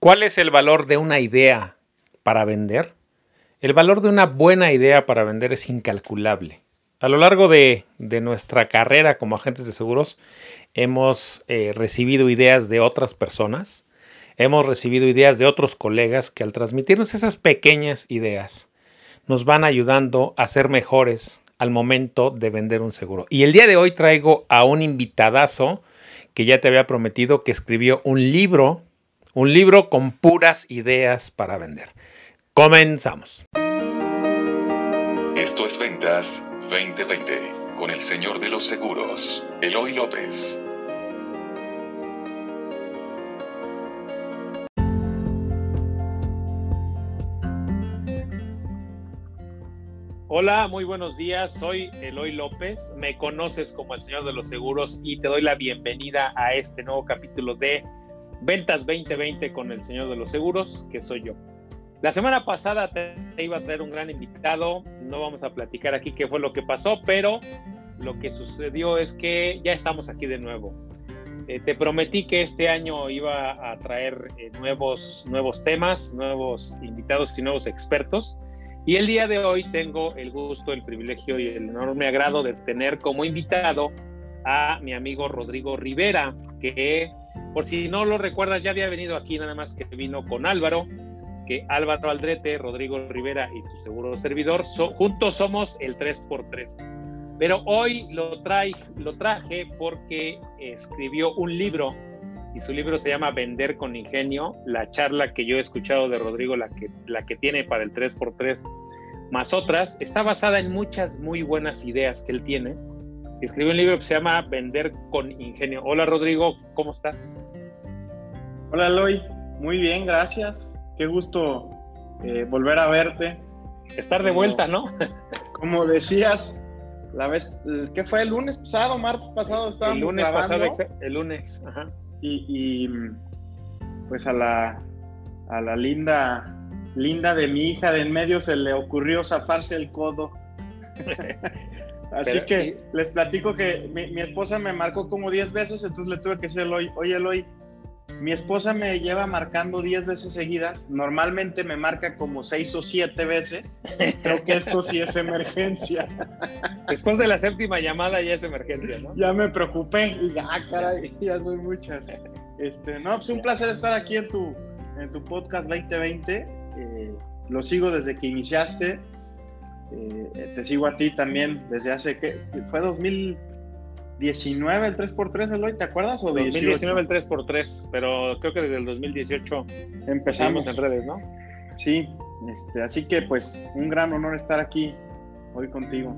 ¿Cuál es el valor de una idea para vender? El valor de una buena idea para vender es incalculable. A lo largo de, nuestra carrera como agentes de seguros, hemos eh, recibido ideas de otras personas, hemos recibido ideas de otros colegas que al transmitirnos esas pequeñas ideas nos van ayudando a ser mejores al momento de vender un seguro. Y el día de hoy traigo a un invitadazo que ya te había prometido que escribió un libro un libro con puras ideas para vender. Comenzamos. Esto es Ventas 2020 con el señor de los seguros, Eloy López. Hola, muy buenos días. Soy Eloy López. Me conoces como el Señor de los Seguros y te doy la bienvenida a este nuevo capítulo de Ventas 2020 con el señor de los seguros, que soy yo. La semana pasada te iba a traer un gran invitado, no vamos a platicar aquí qué fue lo que pasó, pero lo que sucedió es que ya estamos aquí de nuevo. Eh, te prometí que este año iba a traer eh, nuevos, nuevos temas, nuevos invitados y nuevos expertos. Y el día de hoy tengo el gusto, el privilegio y el enorme agrado de tener como invitado a mi amigo Rodrigo Rivera, que por si no lo recuerdas, ya había venido aquí, nada más que vino con Álvaro, que Álvaro Aldrete, Rodrigo Rivera y tu seguro servidor, juntos somos el 3x3. Pero hoy lo, lo traje porque escribió un libro y su libro se llama Vender con Ingenio, la charla que yo he escuchado de Rodrigo, la que, la que tiene para el 3x3, más otras, está basada en muchas muy buenas ideas que él tiene escribió un libro que se llama Vender con Ingenio. Hola Rodrigo, ¿cómo estás? Hola Eloy, muy bien, gracias. Qué gusto eh, volver a verte. Estar de vuelta, ¿no? Como decías, la vez, ¿qué fue? ¿El lunes pasado, martes pasado? Estábamos el lunes pasado, el lunes, ajá. Y, pues a la, a la linda, linda de mi hija de en medio se le ocurrió zafarse el codo. Así que les platico que mi, esposa me marcó como 10 veces, entonces le tuve que decir hoy, oye Eloy, mi esposa me lleva marcando 10 veces seguidas, normalmente me marca como 6 o 7 veces, creo que esto sí es emergencia. Después de la séptima llamada ya es emergencia, ¿no? Ya me preocupé y ya, ah, caray, ya son muchas. Este, no, pues un placer estar aquí en tu, en tu podcast 2020, eh, lo sigo desde que iniciaste, eh, te sigo a ti también desde hace que fue 2019 el 3x3, Eloy, ¿te acuerdas? O 2019 el 3x3, pero creo que desde el 2018 empezamos en redes, ¿no? Sí, este, así que pues un gran honor estar aquí hoy contigo.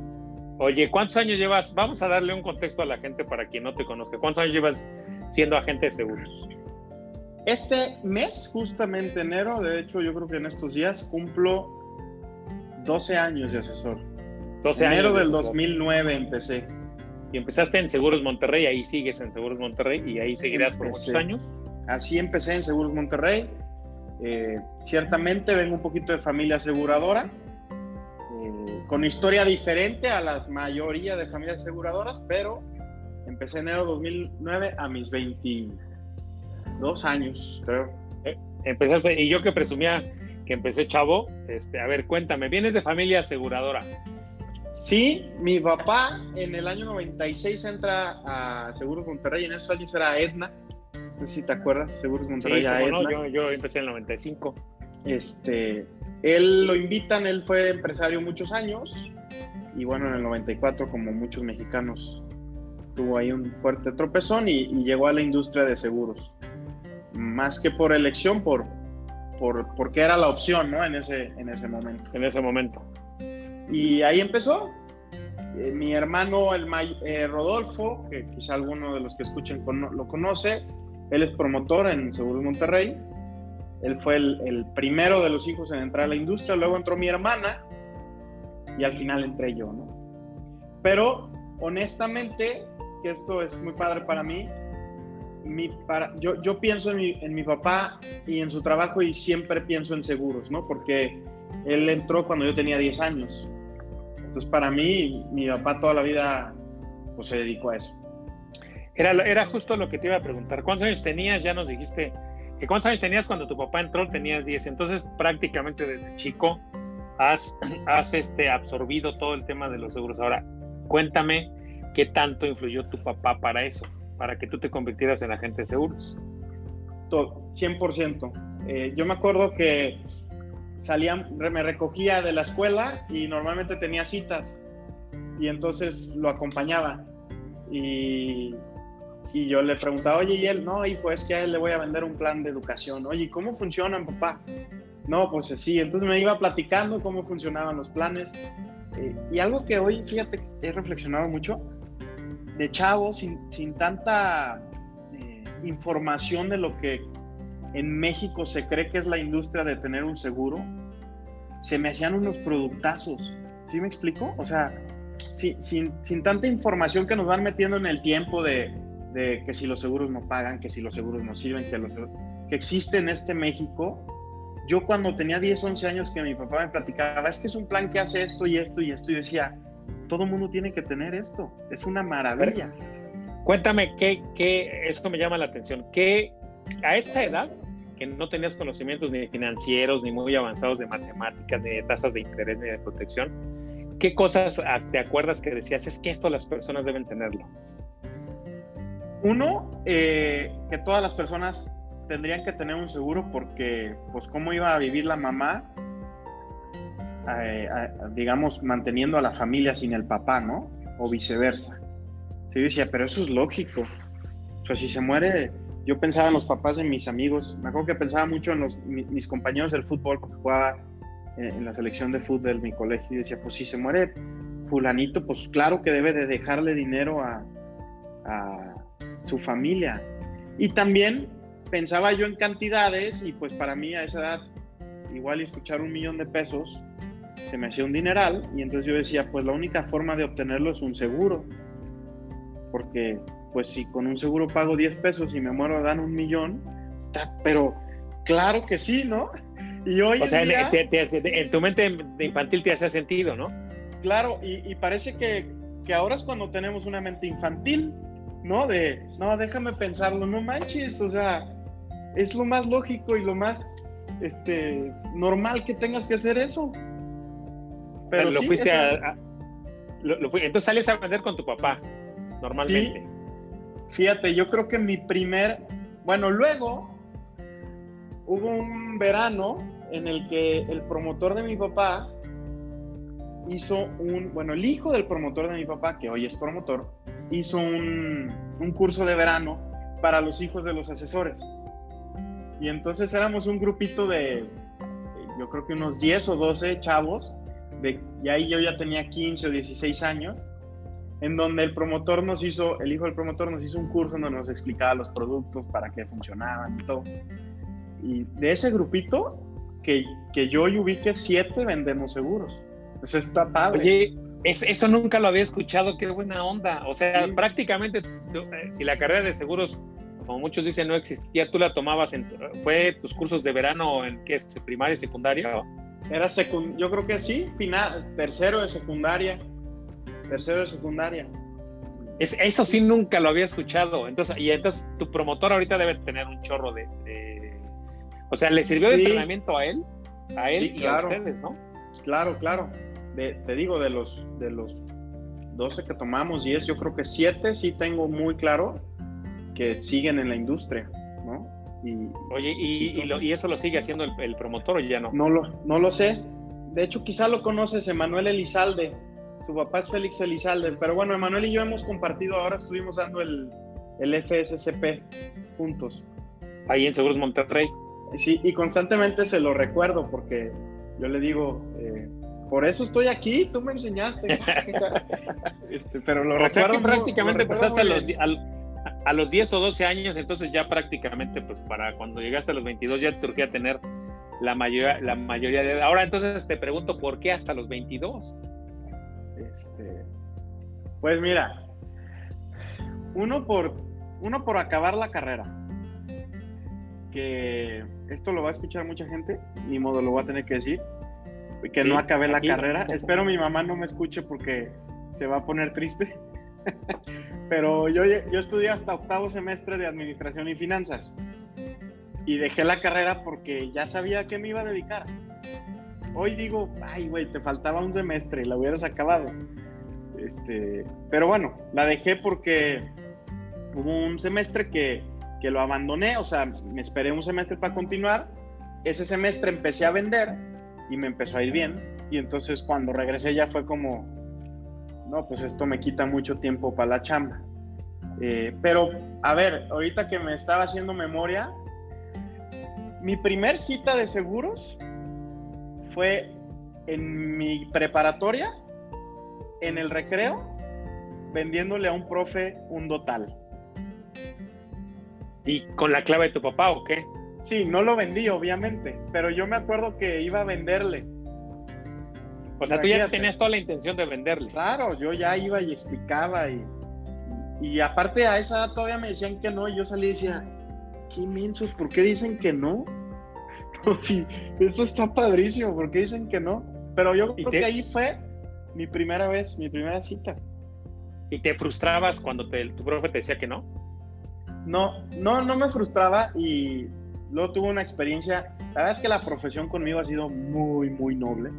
Oye, ¿cuántos años llevas? Vamos a darle un contexto a la gente para quien no te conozca. ¿Cuántos años llevas siendo agente de seguros? Este mes, justamente enero, de hecho yo creo que en estos días cumplo 12 años de asesor. 12 Enero años del 2009 empecé. Y empezaste en Seguros Monterrey, ahí sigues en Seguros Monterrey y ahí seguirás por muchos años. Así empecé en Seguros Monterrey. Eh, ciertamente vengo un poquito de familia aseguradora, eh, con historia diferente a la mayoría de familias aseguradoras, pero empecé en enero 2009 a mis 22 años, creo. Eh, empezaste, y yo que presumía que empecé chavo. Este, a ver, cuéntame, ¿vienes de familia aseguradora? Sí, mi papá en el año 96 entra a Seguros Monterrey, en esos años era Edna. No sé si te acuerdas, Seguros Monterrey a Edna. No, yo, empecé en el 95. Este, él lo invitan, él fue empresario muchos años y bueno, en el 94, como muchos mexicanos, tuvo ahí un fuerte tropezón y llegó a la industria de seguros. Más que por elección, por, por, porque era la opción, ¿no? En ese, en ese momento. En ese momento. Y ahí empezó. Eh, mi hermano, el eh, Rodolfo, que quizá alguno de los que escuchen lo conoce, él es promotor en Seguros Monterrey. Él fue el, el, primero de los hijos en entrar a la industria, luego entró mi hermana y al final entré yo, ¿no? Pero honestamente, que esto es muy padre para mí, mi, para, yo, yo pienso en mi, en mi, papá y en su trabajo y siempre pienso en seguros, ¿no? Porque él entró cuando yo tenía 10 años. Entonces, para mí, mi papá toda la vida pues, se dedicó a eso. Era, era justo lo que te iba a preguntar. ¿Cuántos años tenías? Ya nos dijiste ¿Cuántos años tenías cuando tu papá entró? Tenías 10. Entonces, prácticamente desde chico has, has este, absorbido todo el tema de los seguros. Ahora, cuéntame qué tanto influyó tu papá para eso, para que tú te convirtieras en agente de seguros. Todo, 100%. Eh, yo me acuerdo que salía, me recogía de la escuela y normalmente tenía citas y entonces lo acompañaba y, y yo le preguntaba, oye, y él, no, hijo, es que a él le voy a vender un plan de educación, oye, ¿cómo funcionan, papá? No, pues sí, entonces me iba platicando cómo funcionaban los planes eh, y algo que hoy, fíjate, he reflexionado mucho, de chavo, sin, sin tanta eh, información de lo que en México se cree que es la industria de tener un seguro, se me hacían unos productazos. ¿Sí me explico? O sea, sin, sin, tanta información que nos van metiendo en el tiempo de, de, que si los seguros no pagan, que si los seguros no sirven, que, los, que existe en este México. Yo cuando tenía 10, 11 años que mi papá me platicaba, es que es un plan que hace esto y esto y esto, y decía, todo mundo tiene que tener esto, es una maravilla. Cuéntame, ¿qué, qué, esto me llama la atención, ¿qué a esta edad que no tenías conocimientos ni financieros, ni muy avanzados de matemáticas, ni de tasas de interés, ni de protección, ¿qué cosas ah, te acuerdas que decías? Es que esto las personas deben tenerlo. Uno, eh, que todas las personas tendrían que tener un seguro porque, pues, ¿cómo iba a vivir la mamá? Eh, digamos, manteniendo a la familia sin el papá, ¿no? O viceversa. Sí, yo decía, pero eso es lógico. O sea, si se muere yo pensaba en los papás de mis amigos, me acuerdo que pensaba mucho en los, mis, compañeros del fútbol, porque jugaba eh, en, la selección de fútbol de mi colegio, y decía, pues si se muere fulanito, pues claro que debe de dejarle dinero a, a su familia. Y también pensaba yo en cantidades, y pues para mí a esa edad, igual escuchar un millón de pesos, se me hacía un dineral, y entonces yo decía, pues la única forma de obtenerlo es un seguro, porque pues si con un seguro pago 10 pesos y me muero dan un millón, pero claro que sí, ¿no? Y hoy o sea, en, tu mente infantil te hace sentido, ¿no? Claro, y, parece que, que, ahora es cuando tenemos una mente infantil, ¿no? De, no, déjame pensarlo, no manches, o sea, es lo más lógico y lo más este, normal que tengas que hacer eso. Pero lo fuiste a... entonces sales a vender con tu papá, normalmente. Fíjate, yo creo que mi primer, bueno, luego hubo un verano en el que el promotor de mi papá hizo un, bueno, el hijo del promotor de mi papá, que hoy es promotor, hizo un, un curso de verano para los hijos de los asesores. Y entonces éramos un grupito de, yo creo que unos 10 o 12 chavos, de, y ahí yo ya tenía 15 o 16 años, en donde el promotor nos hizo, el hijo del promotor nos hizo un curso donde nos explicaba los productos, para qué funcionaban y todo. Y de ese grupito, que, que yo y ubique siete vendemos seguros. Pues está padre. Oye, eso nunca lo había escuchado, qué buena onda. O sea, prácticamente, eh, si la carrera de seguros, como muchos dicen, no existía, tú la tomabas, en, ¿fue tus cursos de verano en qué es, primaria y secundaria? Era secund yo creo que sí, final, tercero de secundaria tercero de secundaria. Es, eso sí nunca lo había escuchado. Entonces, y entonces tu promotor ahorita debe tener un chorro de. o sea, ¿le sirvió de entrenamiento a él? A él y a ustedes, ¿no? Claro, claro. te digo, de los, de los 12 que tomamos, 10, yo creo que 7 sí tengo muy claro que siguen en la industria. Y, Oye, y, y, eso lo sigue haciendo el, el, promotor o ya no? No lo, no lo sé. De hecho, quizá lo conoces, Emanuel Elizalde. Su papá es Félix Elizalde, pero bueno, Emanuel y yo hemos compartido, ahora estuvimos dando el, el FSCP juntos. Ahí en Seguros Monterrey. Sí, y constantemente se lo recuerdo porque yo le digo, eh, por eso estoy aquí, tú me enseñaste. este, pero lo o recuerdo. que prácticamente pasaste a los, a, los 10 o 12 años, entonces ya prácticamente, pues para cuando llegaste a los 22 ya te a tener la mayoría, la mayoría de... Ahora entonces te pregunto, ¿por qué hasta los 22? Este, pues mira, uno por, uno por acabar la carrera, que esto lo va a escuchar mucha gente, ni modo lo voy a tener que decir, que no acabé la carrera. Espero mi mamá no me escuche porque se va a poner triste. Pero yo, yo estudié hasta octavo semestre de administración y finanzas. y dejé la carrera porque ya sabía a qué me iba a dedicar. Hoy digo, ay, güey, te faltaba un semestre y la hubieras acabado. Este, pero bueno, la dejé porque hubo un semestre que, que lo abandoné, o sea, me esperé un semestre para continuar. Ese semestre empecé a vender y me empezó a ir bien. Y entonces cuando regresé ya fue como, no, pues esto me quita mucho tiempo para la chamba. Eh, pero, a ver, ahorita que me estaba haciendo memoria, mi primer cita de seguros fue en mi preparatoria, en el recreo, vendiéndole a un profe un dotal. ¿Y con la clave de tu papá o qué? Sí, no lo vendí, obviamente, pero yo me acuerdo que iba a venderle. O sea, tú ya tenías toda la intención de venderle. Claro, yo ya iba y explicaba y, y aparte a esa edad todavía me decían que no y yo salí y decía, qué inmensos, ¿por qué dicen que no? sí, esto está padrísimo, ¿por qué dicen que no? Pero yo creo que ahí fue mi primera vez, mi primera cita. ¿Y te frustrabas cuando te, tu profe te decía que no? No, no, no me frustraba y luego tuve una experiencia. La verdad es que la profesión conmigo ha sido muy, muy noble.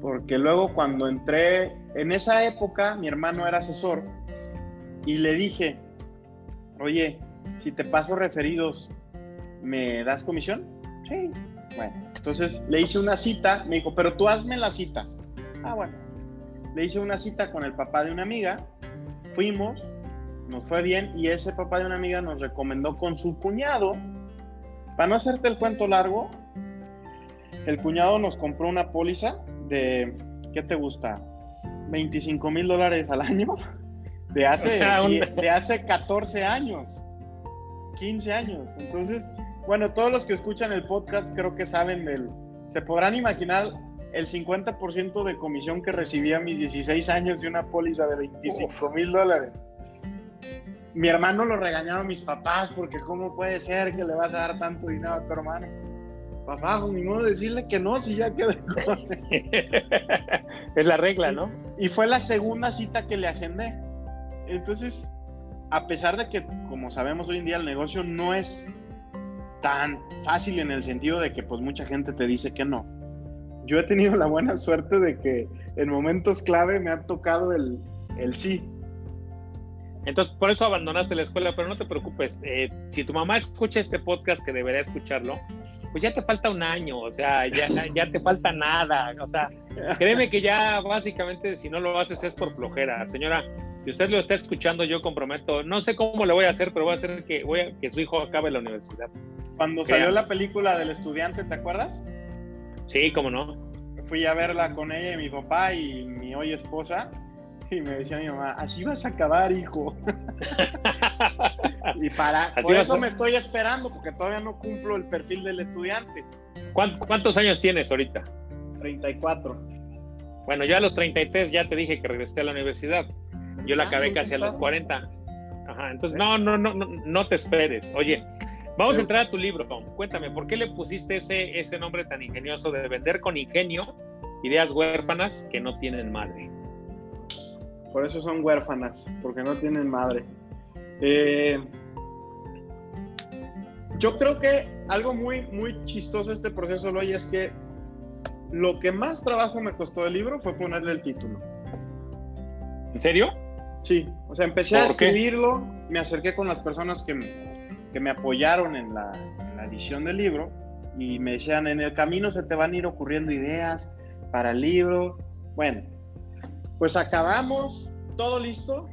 Porque luego cuando entré, en esa época mi hermano era asesor y le dije, oye, si te paso referidos, ¿me das comisión? Sí. Bueno, entonces le hice una cita, me dijo, pero tú hazme las citas. Ah, bueno. Le hice una cita con el papá de una amiga, fuimos, nos fue bien y ese papá de una amiga nos recomendó con su cuñado. Para no hacerte el cuento largo, el cuñado nos compró una póliza de, ¿qué te gusta? 25 mil dólares al año de hace, de hace 14 años, 15 años. Entonces, bueno, todos los que escuchan el podcast creo que saben del, se podrán imaginar el 50% de comisión que recibí a mis 16 años de una póliza de 25 mil dólares mi hermano lo regañaron mis papás porque cómo puede ser que le vas a dar tanto dinero a tu hermano. Papá, pues ni modo decirle que no, si ya quedó Es la regla, ¿no? Y fue la segunda cita que le agendé. Entonces, a pesar de que, como sabemos hoy en día, el negocio no es tan fácil en el sentido de que pues mucha gente te dice que no. Yo he tenido la buena suerte de que en momentos clave me ha tocado el, el sí. Entonces, por eso abandonaste la escuela, pero no te preocupes. Eh, si tu mamá escucha este podcast, que debería escucharlo, pues ya te falta un año, o sea, ya, ya te falta nada. O sea, créeme que ya básicamente si no lo haces es por flojera. Señora, si usted lo está escuchando, yo comprometo, no sé cómo le voy a hacer, pero voy a hacer que, voy a, que su hijo acabe la universidad. Cuando salió la película del estudiante, ¿te acuerdas? Sí, cómo no. Fui a verla con ella y mi papá y mi hoy esposa Y me decía mi mamá, así vas a acabar, hijo. y para, por eso me estoy esperando, porque todavía no cumplo el perfil del estudiante. ¿Cuántos años tienes ahorita? 34. Bueno, yo a los 33 ya te dije que regresé a la universidad. Yo la ah, acabé casi a los 40. Ajá, entonces no, no, no, no, no te esperes. Oye, vamos a entrar a tu libro. Cuéntame, ¿por qué le pusiste ese, ese nombre tan ingenioso de vender con ingenio ideas huérfanas que no tienen madre? Por eso son huérfanas, porque no tienen madre. Eh, yo creo que algo muy, muy chistoso este proceso, hoy es que lo que más trabajo me costó el libro fue ponerle el título. ¿En serio? Sí, o sea, empecé a escribirlo, me acerqué con las personas que, que me apoyaron en la, en la edición del libro y me decían, en el camino se te van a ir ocurriendo ideas para el libro. Bueno, pues acabamos, todo listo.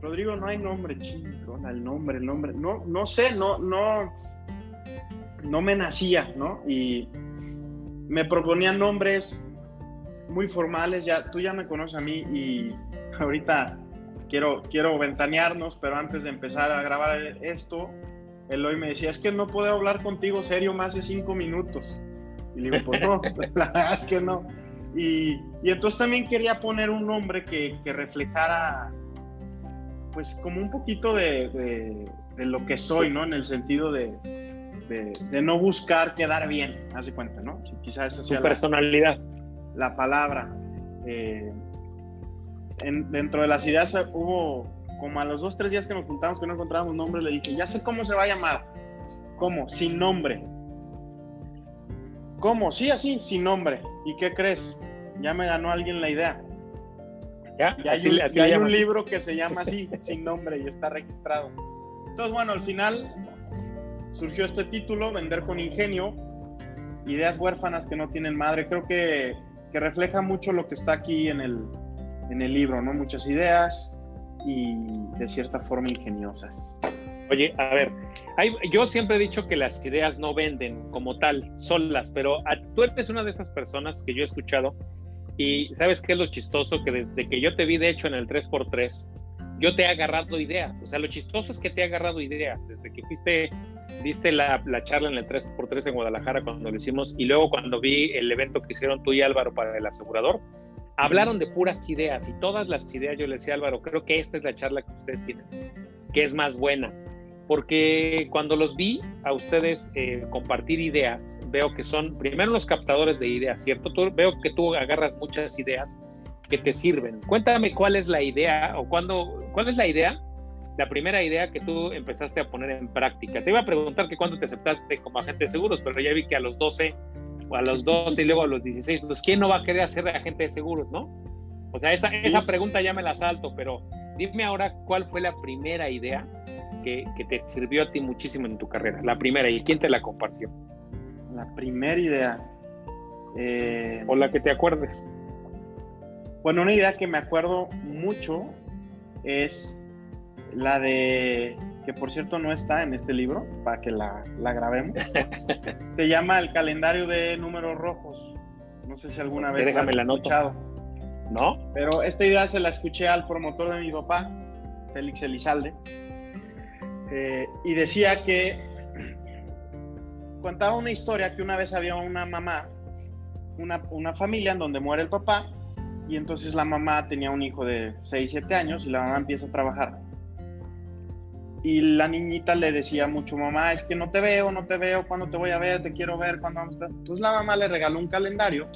Rodrigo, no hay nombre, chingón, el nombre, el nombre. No, no sé, no, no, no me nacía, ¿no? Y me proponían nombres muy formales, ya, tú ya me conoces a mí y ahorita quiero, quiero ventanearnos, pero antes de empezar a grabar esto, Eloy me decía, es que no puedo hablar contigo serio más de cinco minutos. Y le digo, pues no, la verdad es que no. Y, entonces también quería poner un nombre que, reflejara, pues como un poquito de, lo que soy, ¿no? En el sentido de, no buscar quedar bien, hace cuenta, ¿no? quizás esa sea personalidad. La, palabra. Eh, dentro de las ideas hubo como a los dos, tres días que nos juntamos que no encontrábamos nombre, le dije, ya sé cómo se va a llamar. ¿Cómo? Sin nombre. ¿Cómo? Sí, así, sin nombre. ¿Y qué crees? Ya me ganó alguien la idea. ¿Ya? Y hay, un, hay un libro que se llama así, sin nombre, y está registrado. Entonces, bueno, al final surgió este título, Vender con Ingenio, ideas huérfanas que no tienen madre. Creo que, que refleja mucho lo que está aquí en el, en el libro, ¿no? Muchas ideas y de cierta forma ingeniosas. Oye, a ver, yo siempre he dicho que las ideas no venden como tal, solas, pero tú eres una de esas personas que yo he escuchado y sabes qué es lo chistoso, que desde que yo te vi de hecho en el 3x3, yo te he agarrado ideas, o sea, lo chistoso es que te he agarrado ideas, desde que fuiste, diste la, la charla en el 3x3 en Guadalajara cuando lo hicimos y luego cuando vi el evento que hicieron tú y Álvaro para el asegurador, hablaron de puras ideas y todas las ideas yo le decía Álvaro, creo que esta es la charla que ustedes tienen, que es más buena, porque cuando los vi a ustedes eh, compartir ideas, veo que son primero los captadores de ideas, ¿cierto? Tú, veo que tú agarras muchas ideas que te sirven. Cuéntame cuál es la idea o cuándo, cuál es la idea, la primera idea que tú empezaste a poner en práctica. Te iba a preguntar que cuándo te aceptaste como agente de seguros, pero ya vi que a los 12 o a los 12 y luego a los 16, pues ¿quién no va a querer hacer agente de seguros, no? O sea, esa, esa pregunta ya me la salto, pero dime ahora cuál fue la primera idea que, que, te sirvió a ti muchísimo en tu carrera, la primera, y quién te la compartió. La primera idea. Eh, o la que te acuerdes. Bueno, una idea que me acuerdo mucho es la de que por cierto no está en este libro, para que la, la grabemos. Se llama El calendario de números rojos. No sé si alguna vez Déjame la, has escuchado. ¿No? Pero esta idea se la escuché al promotor de mi papá, Félix Elizalde, eh, y decía que contaba una historia que una vez había una mamá, una, una familia en donde muere el papá, y entonces la mamá tenía un hijo de 6, 7 años y la mamá empieza a trabajar y la niñita le decía mucho, mamá, es que no te veo, no te veo, cuando te voy a ver, te quiero ver, cuando vamos a estar. Entonces la mamá le regaló un calendario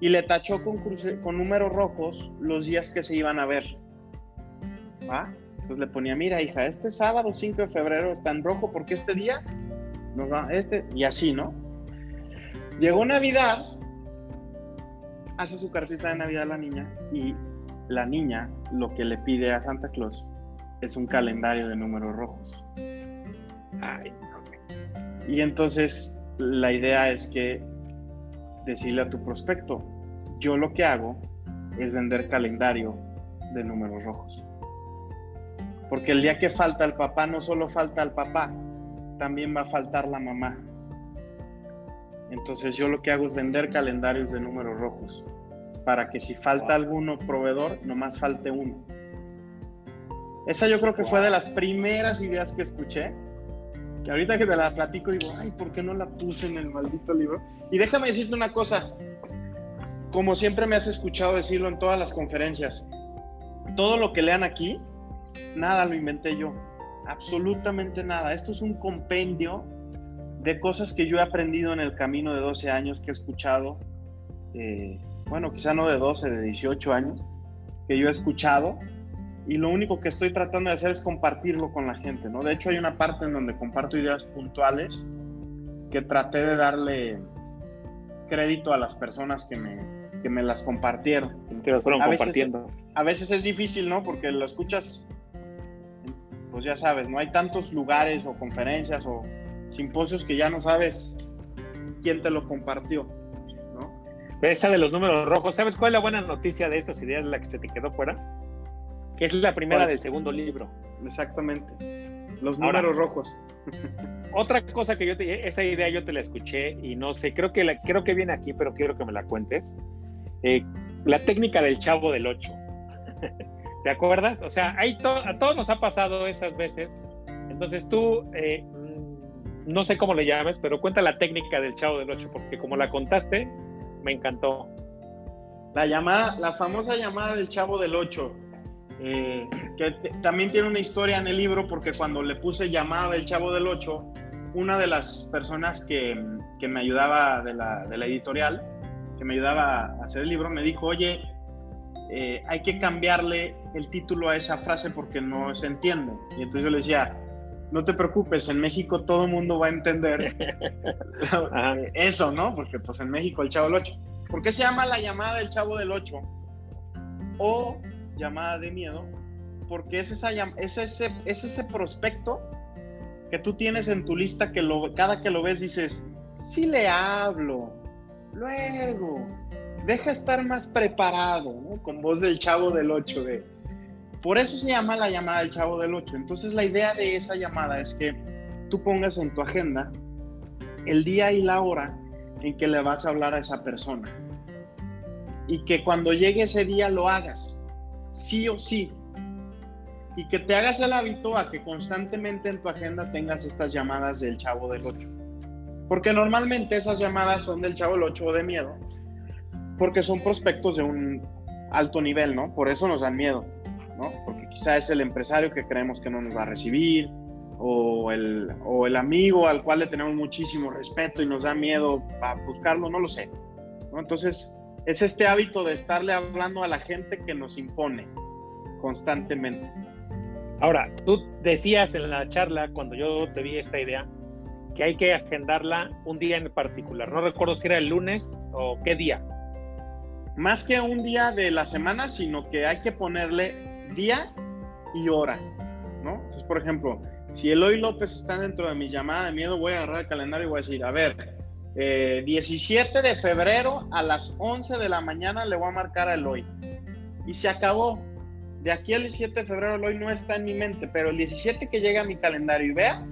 y le tachó con, con números rojos los días que se iban a ver. ¿Va? Entonces le ponía, mira, hija, este sábado 5 de febrero está en rojo porque este día nos va, este, y así, ¿no? Llegó Navidad, hace su cartita de Navidad la niña y la niña lo que le pide a Santa Claus es un calendario de números rojos. Y entonces la idea es que decirle a tu prospecto, yo lo que hago es vender calendario de números rojos. Porque el día que falta el papá, no solo falta el papá, también va a faltar la mamá. Entonces yo lo que hago es vender calendarios de números rojos, para que si falta alguno proveedor, nomás falte uno. Esa yo creo que fue de las primeras ideas que escuché. Que ahorita que te la platico digo, ay, ¿por qué no la puse en el maldito libro? Y déjame decirte una cosa. Como siempre me has escuchado decirlo en todas las conferencias, todo lo que lean aquí, nada lo inventé yo. Absolutamente nada. Esto es un compendio de cosas que yo he aprendido en el camino de 12 años, que he escuchado, eh, bueno, quizá no de 12, de 18 años, que yo he escuchado y lo único que estoy tratando de hacer es compartirlo con la gente, ¿no? De hecho hay una parte en donde comparto ideas puntuales que traté de darle crédito a las personas que me, que me las compartieron. Que las fueron a compartiendo. Veces, a veces es difícil, ¿no? Porque lo escuchas, pues ya sabes, no hay tantos lugares o conferencias o simposios que ya no sabes quién te lo compartió, ¿no? Esa de los números rojos, ¿sabes cuál es la buena noticia de esas ideas, la que se te quedó fuera? es la primera del segundo libro. Exactamente. Los números rojos. Otra cosa que yo te, esa idea yo te la escuché y no sé, creo que la, creo que viene aquí, pero quiero que me la cuentes. Eh, la técnica del chavo del 8. ¿Te acuerdas? O sea, a todos nos ha pasado esas veces. Entonces tú, eh, mm, no sé cómo le llames, pero cuenta la técnica del chavo del 8, porque como la contaste, me encantó. La llamada, la famosa llamada del chavo del 8 eh, que también tiene una historia en el libro porque cuando le puse llamada del Chavo del Ocho, una de las personas que, que me ayudaba de la, de la, editorial, que me ayudaba a hacer el libro, me dijo, oye, eh, hay que cambiarle el título a esa frase porque no se entiende. Y entonces yo le decía, no te preocupes, en México todo el mundo va a entender eso, ¿no? Porque pues en México el Chavo del 8. ¿Por qué se llama la llamada del Chavo del 8? O llamada de miedo, porque es, esa, es, ese, es ese prospecto que tú tienes en tu lista que lo, cada que lo ves dices, sí le hablo, luego, deja estar más preparado. Con voz del chavo del 8 de... Por eso se llama la llamada del chavo del 8. Entonces la idea de esa llamada es que tú pongas en tu agenda el día y la hora en que le vas a hablar a esa persona. Y que cuando llegue ese día lo hagas, sí o sí. Y que te hagas el hábito a que constantemente en tu agenda tengas estas llamadas del chavo del 8. Porque normalmente esas llamadas son del chavo del 8 o de miedo porque son prospectos de un alto nivel, ¿no? Por eso nos dan miedo, ¿no? Porque quizá es el empresario que creemos que no nos va a recibir, o el, o el amigo al cual le tenemos muchísimo respeto y nos da miedo a buscarlo, no lo sé. ¿no? Entonces, es este hábito de estarle hablando a la gente que nos impone constantemente. Ahora, tú decías en la charla, cuando yo te vi esta idea, que hay que agendarla un día en particular. No recuerdo si era el lunes o qué día más que un día de la semana, sino que hay que ponerle día y hora, ¿no? Entonces, por ejemplo, si Eloy López está dentro de mi llamada de miedo, voy a agarrar el calendario y voy a decir, a ver, 17 eh, de febrero a las 11 de la mañana le voy a marcar a Eloy. Y se acabó. De aquí al 17 de febrero Eloy no está en mi mente, pero el 17 que llega a mi calendario y vea,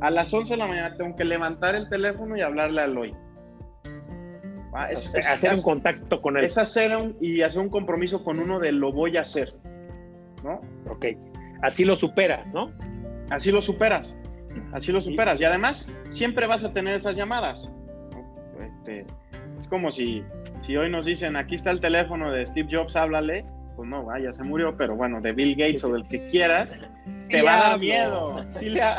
a las 11 de la mañana tengo que levantar el teléfono y hablarle a Eloy. Ah, es, hacer un contacto con él. Es hacer un, y hacer un compromiso con uno de lo voy a hacer, ¿no? Ok, así lo superas, ¿no? Así lo superas, así lo superas. Y además, siempre vas a tener esas llamadas. Este, es como si, si hoy nos dicen, aquí está el teléfono de Steve Jobs, háblale. Pues no, vaya, se murió, pero bueno, de Bill Gates o del que quieras, te va a dar miedo.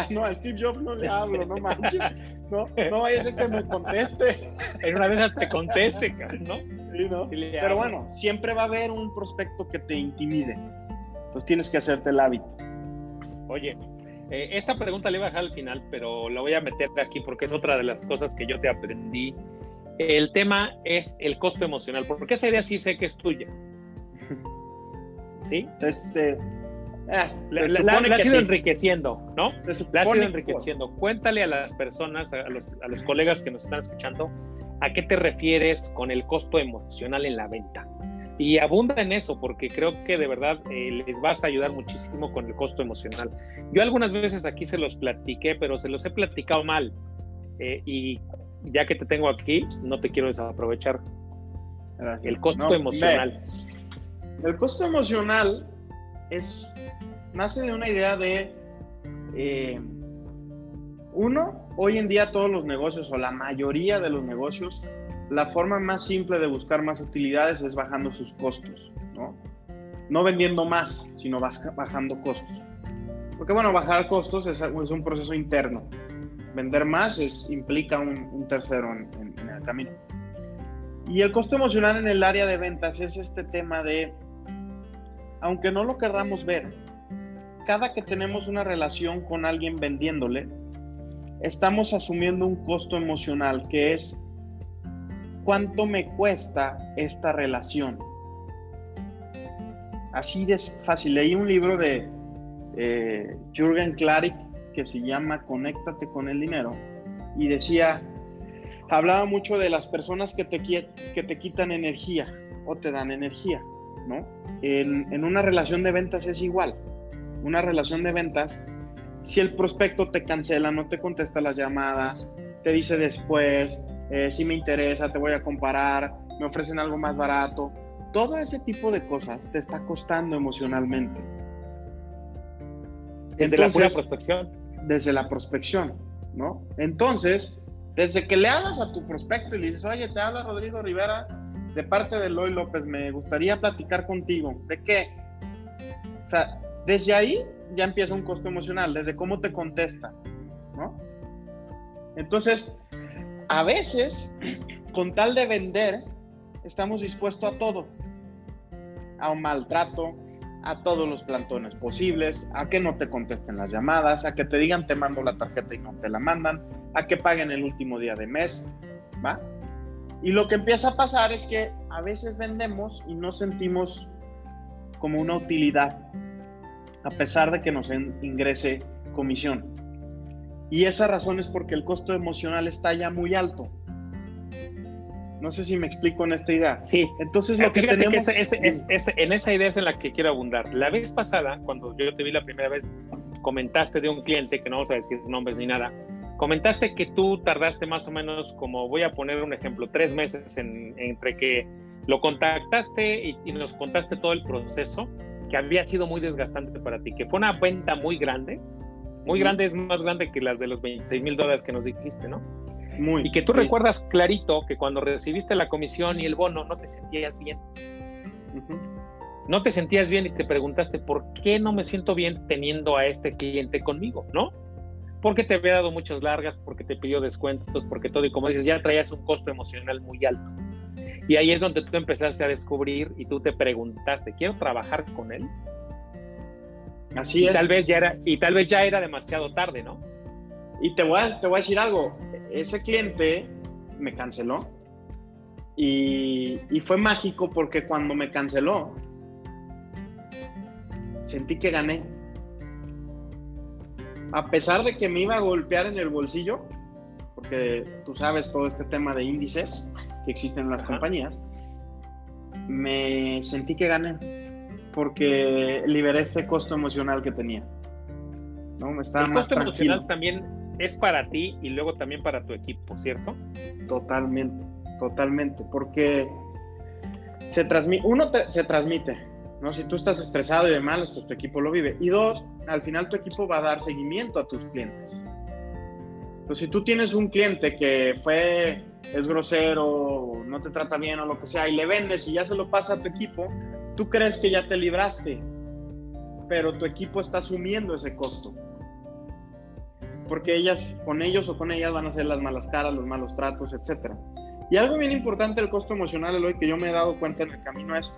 no, a Steve Jobs no le hablo, no manches. No, no vaya a ser que me conteste. En una de esas te conteste, ¿no? Sí, ¿no? Pero bueno, siempre va a haber un prospecto que te intimide. Entonces tienes que hacerte el hábito. Oye, eh, esta pregunta le iba a dejar al final, pero la voy a meter aquí porque es otra de las cosas que yo te aprendí. El tema es el costo emocional. Porque esa idea sí sé que es tuya. ¿Sí? Este, Ah, la, la, ha ido enriqueciendo, ¿no? La ha ido enriqueciendo. Cuéntale a las personas, a los, a los colegas que nos están escuchando, a qué te refieres con el costo emocional en la venta. Y abunda en eso, porque creo que de verdad eh, les vas a ayudar muchísimo con el costo emocional. Yo algunas veces aquí se los platiqué, pero se los he platicado mal. Eh, y ya que te tengo aquí, no te quiero desaprovechar. El costo emocional. el costo emocional es nace de una idea de, eh, uno, hoy en día todos los negocios o la mayoría de los negocios, la forma más simple de buscar más utilidades es bajando sus costos, ¿no? No vendiendo más, sino bajando costos. Porque bueno, bajar costos es, un proceso interno. Vender más es, implica un, tercero en, en el camino. Y el costo emocional en el área de ventas es este tema de, aunque no lo querramos ver, cada que tenemos una relación con alguien vendiéndole, estamos asumiendo un costo emocional que es cuánto me cuesta esta relación. Así de fácil. Leí un libro de eh, Jürgen Klarik que se llama Conéctate con el dinero y decía, hablaba mucho de las personas que te, que te quitan energía o te dan energía, ¿no? En, en una relación de ventas es igual una relación de ventas, si el prospecto te cancela, no te contesta las llamadas, te dice después, eh, si me interesa, te voy a comparar, me ofrecen algo más barato, todo ese tipo de cosas te está costando emocionalmente. Desde la pura prospección. Desde la prospección, ¿no? Entonces, desde que le hablas a tu prospecto y le dices, oye, te habla Rodrigo Rivera de parte de Loy López, me gustaría platicar contigo. ¿De qué? O sea, desde ahí ya empieza un costo emocional, desde cómo te contesta, ¿no? Entonces, a veces, con tal de vender, estamos dispuestos a todo, a un maltrato, a todos los plantones posibles, a que no te contesten las llamadas, a que te digan te mando la tarjeta y no te la mandan, a que paguen el último día de mes, ¿va? Y lo que empieza a pasar es que a veces vendemos y no sentimos como una utilidad, a pesar de que nos ingrese comisión. Y esa razón es porque el costo emocional está ya muy alto. No sé si me explico en esta idea. Sí. Entonces lo que tenemos... en esa idea es en la que quiero abundar. La vez pasada, cuando yo te vi la primera vez, comentaste de un cliente, que no vamos a decir nombres ni nada, comentaste que tú tardaste más o menos, como voy a poner un ejemplo, tres meses entre que lo contactaste y, y, nos contaste todo el proceso, que había sido muy desgastante para ti, que fue una venta muy grande, muy grande, es más grande que las de los 26 mil dólares que nos dijiste, ¿no? y que tú recuerdas clarito que cuando recibiste la comisión y el bono no te sentías bien. No te sentías bien y te preguntaste, ¿por qué no me siento bien teniendo a este cliente conmigo? ¿No? Porque te había dado muchas largas, porque te pidió descuentos, porque todo, y como dices, ya traías un costo emocional muy alto. Y ahí es donde tú empezaste a descubrir y tú te preguntaste, ¿quiero trabajar con él? Así es. Tal vez ya era, y tal vez ya era demasiado tarde, ¿no? Y te voy, a, te voy a decir algo, ese cliente me canceló y, fue mágico porque cuando me canceló, sentí que gané. A pesar de que me iba a golpear en el bolsillo, porque tú sabes todo este tema de índices que existen en las compañías, me sentí que gané porque liberé ese costo emocional que tenía. ¿no? Estaba el costo emocional también es para ti y luego también para tu equipo, ¿cierto? Totalmente, totalmente, porque se transmite, uno se transmite, ¿no? Si tú estás estresado y de malas, pues tu equipo lo vive. Y dos, al final tu equipo va a dar seguimiento a tus clientes. Entonces, si tú tienes un cliente que fue, es grosero, no te trata bien o lo que sea, y le vendes y ya se lo pasa a tu equipo, tú crees que ya te libraste, pero tu equipo está asumiendo ese costo porque ellas, con ellos o con ellas van a ser las malas caras, los malos tratos, etc. Y algo bien importante del costo emocional, hoy que yo me he dado cuenta en el camino es,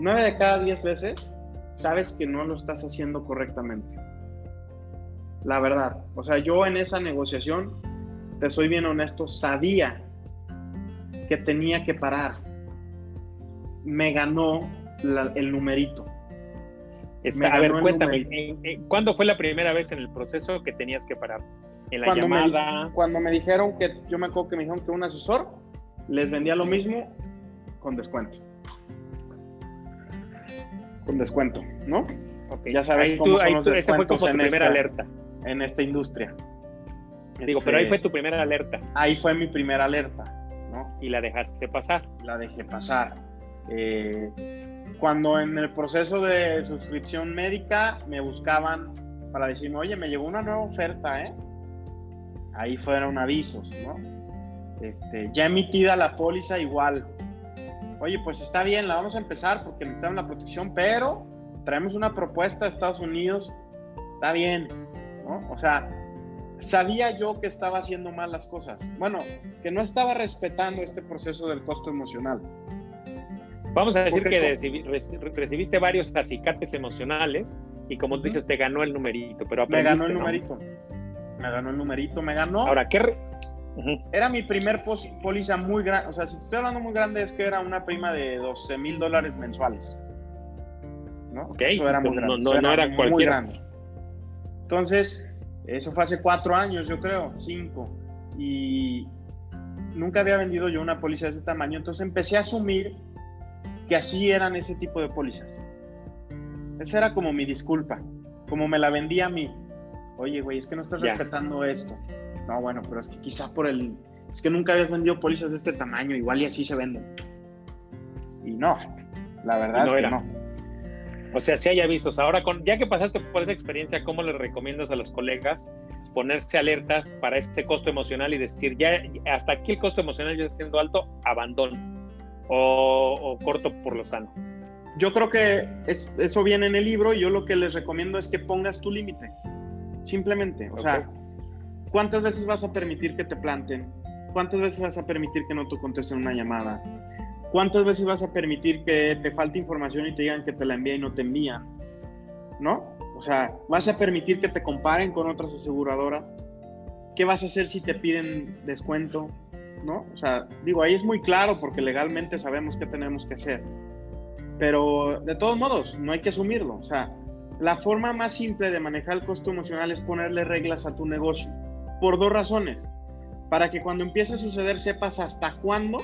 nueve de cada diez veces sabes que no lo estás haciendo correctamente. La verdad. O sea, yo en esa negociación, te soy bien honesto, sabía que tenía que parar. Me ganó el numerito a ver, cuéntame, ¿cuándo fue la primera vez en el proceso que tenías que parar? ¿En la cuando llamada? Me, cuando me dijeron que, yo me acuerdo que me dijeron que un asesor les vendía lo mismo con descuento. Con descuento, ¿no? Ya sabes cómo son los descuentos fue tu primera alerta. En esta industria. Digo, pero ahí este, fue tu primera alerta. Ahí fue mi primera alerta, ¿no? Y la dejaste pasar. La dejé pasar. Eh, cuando en el proceso de suscripción médica me buscaban para decirme, oye, me llegó una nueva oferta, ¿eh? Ahí fueron avisos, ¿no? Este, ya emitida la póliza igual. Oye, pues está bien, la vamos a empezar porque necesitamos la protección, pero traemos una propuesta de Estados Unidos, está bien, ¿no? O sea, sabía yo que estaba haciendo mal las cosas. Bueno, que no estaba respetando este proceso del costo emocional. Vamos a decir que recibiste varios acicates emocionales y como dices, te ganó el numerito, pero Me ganó el numerito. Me ganó el numerito, me ganó. Ahora, ¿qué? Era mi primer póliza muy grande, o sea, si te estoy hablando muy grande es que era una prima de 12 mil dólares mensuales. ¿no? Eso era muy grande. No, no, era, muy grande. Entonces, eso fue hace cuatro años, yo creo, cinco. Y nunca había vendido yo una póliza de ese tamaño. Entonces empecé a asumir que así eran ese tipo de pólizas. Esa era como mi disculpa, como me la vendía a mí. Oye, güey, es que no estás respetando esto. No, bueno, pero es que quizá por el... Es que nunca habías vendido pólizas de este tamaño, igual y así se venden. Y no, la verdad es que no. O sea, si hay avisos. Ahora, con, ya que pasaste por esa experiencia, ¿cómo le recomiendas a los colegas ponerse alertas para este costo emocional y decir, ya hasta aquí el costo emocional ya está siendo alto, abandono? o, corto por lo sano? Yo creo que eso viene en el libro y yo lo que les recomiendo es que pongas tu límite. Simplemente, o sea, ¿cuántas veces vas a permitir que te planten? ¿Cuántas veces vas a permitir que no te contesten una llamada? ¿Cuántas veces vas a permitir que te falte información y te digan que te la envían y no te envían? ¿No? O sea, ¿vas a permitir que te comparen con otras aseguradoras? ¿Qué vas a hacer si te piden descuento? ¿No? O sea, digo, ahí es muy claro porque legalmente sabemos qué tenemos que hacer. Pero de todos modos, no hay que asumirlo. O sea, la forma más simple de manejar el costo emocional es ponerle reglas a tu negocio. Por dos razones. Para que cuando empiece a suceder sepas hasta cuándo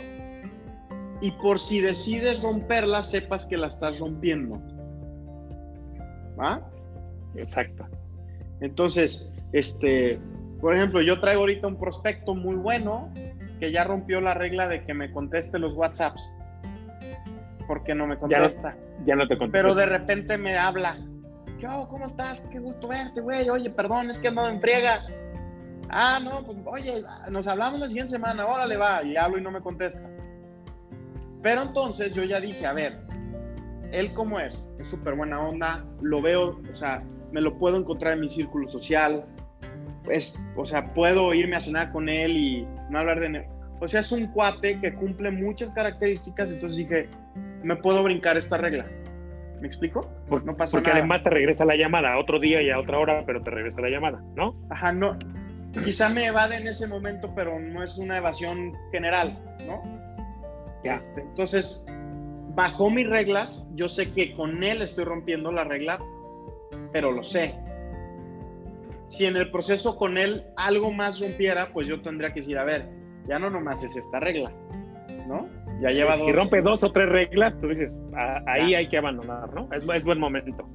y por si decides romperla sepas que la estás rompiendo. ¿Va? Exacto. Entonces, este, por ejemplo, yo traigo ahorita un prospecto muy bueno que ya rompió la regla de que me conteste los WhatsApps. Porque no me contesta. Ya no, te contesta. Pero de repente me habla. Yo, ¿cómo estás? Qué gusto verte, güey. Oye, perdón, es que ando en friega. Ah, no, pues, oye, nos hablamos la siguiente semana, órale, va. Y hablo y no me contesta. Pero entonces yo ya dije, a ver, él cómo es, es súper buena onda, lo veo, o sea, me lo puedo encontrar en mi círculo social, pues, o sea, puedo irme a cenar con él y no hablar de... O sea, es un cuate que cumple muchas características, entonces dije, me puedo brincar esta regla. ¿Me explico? Porque, no pasa porque además te regresa la llamada otro día y a otra hora, pero te regresa la llamada, ¿no? Ajá, no. Quizá me evade en ese momento, pero no es una evasión general, ¿no? Este, entonces, bajo mis reglas, yo sé que con él estoy rompiendo la regla, pero lo sé. Si en el proceso con él algo más rompiera, pues yo tendría que decir, a ver, ya no nomás es esta regla, ¿no? Ya lleva pues, dos. Si rompe dos o tres reglas, tú dices, ah, ahí hay que abandonar, ¿no? Es, es buen momento.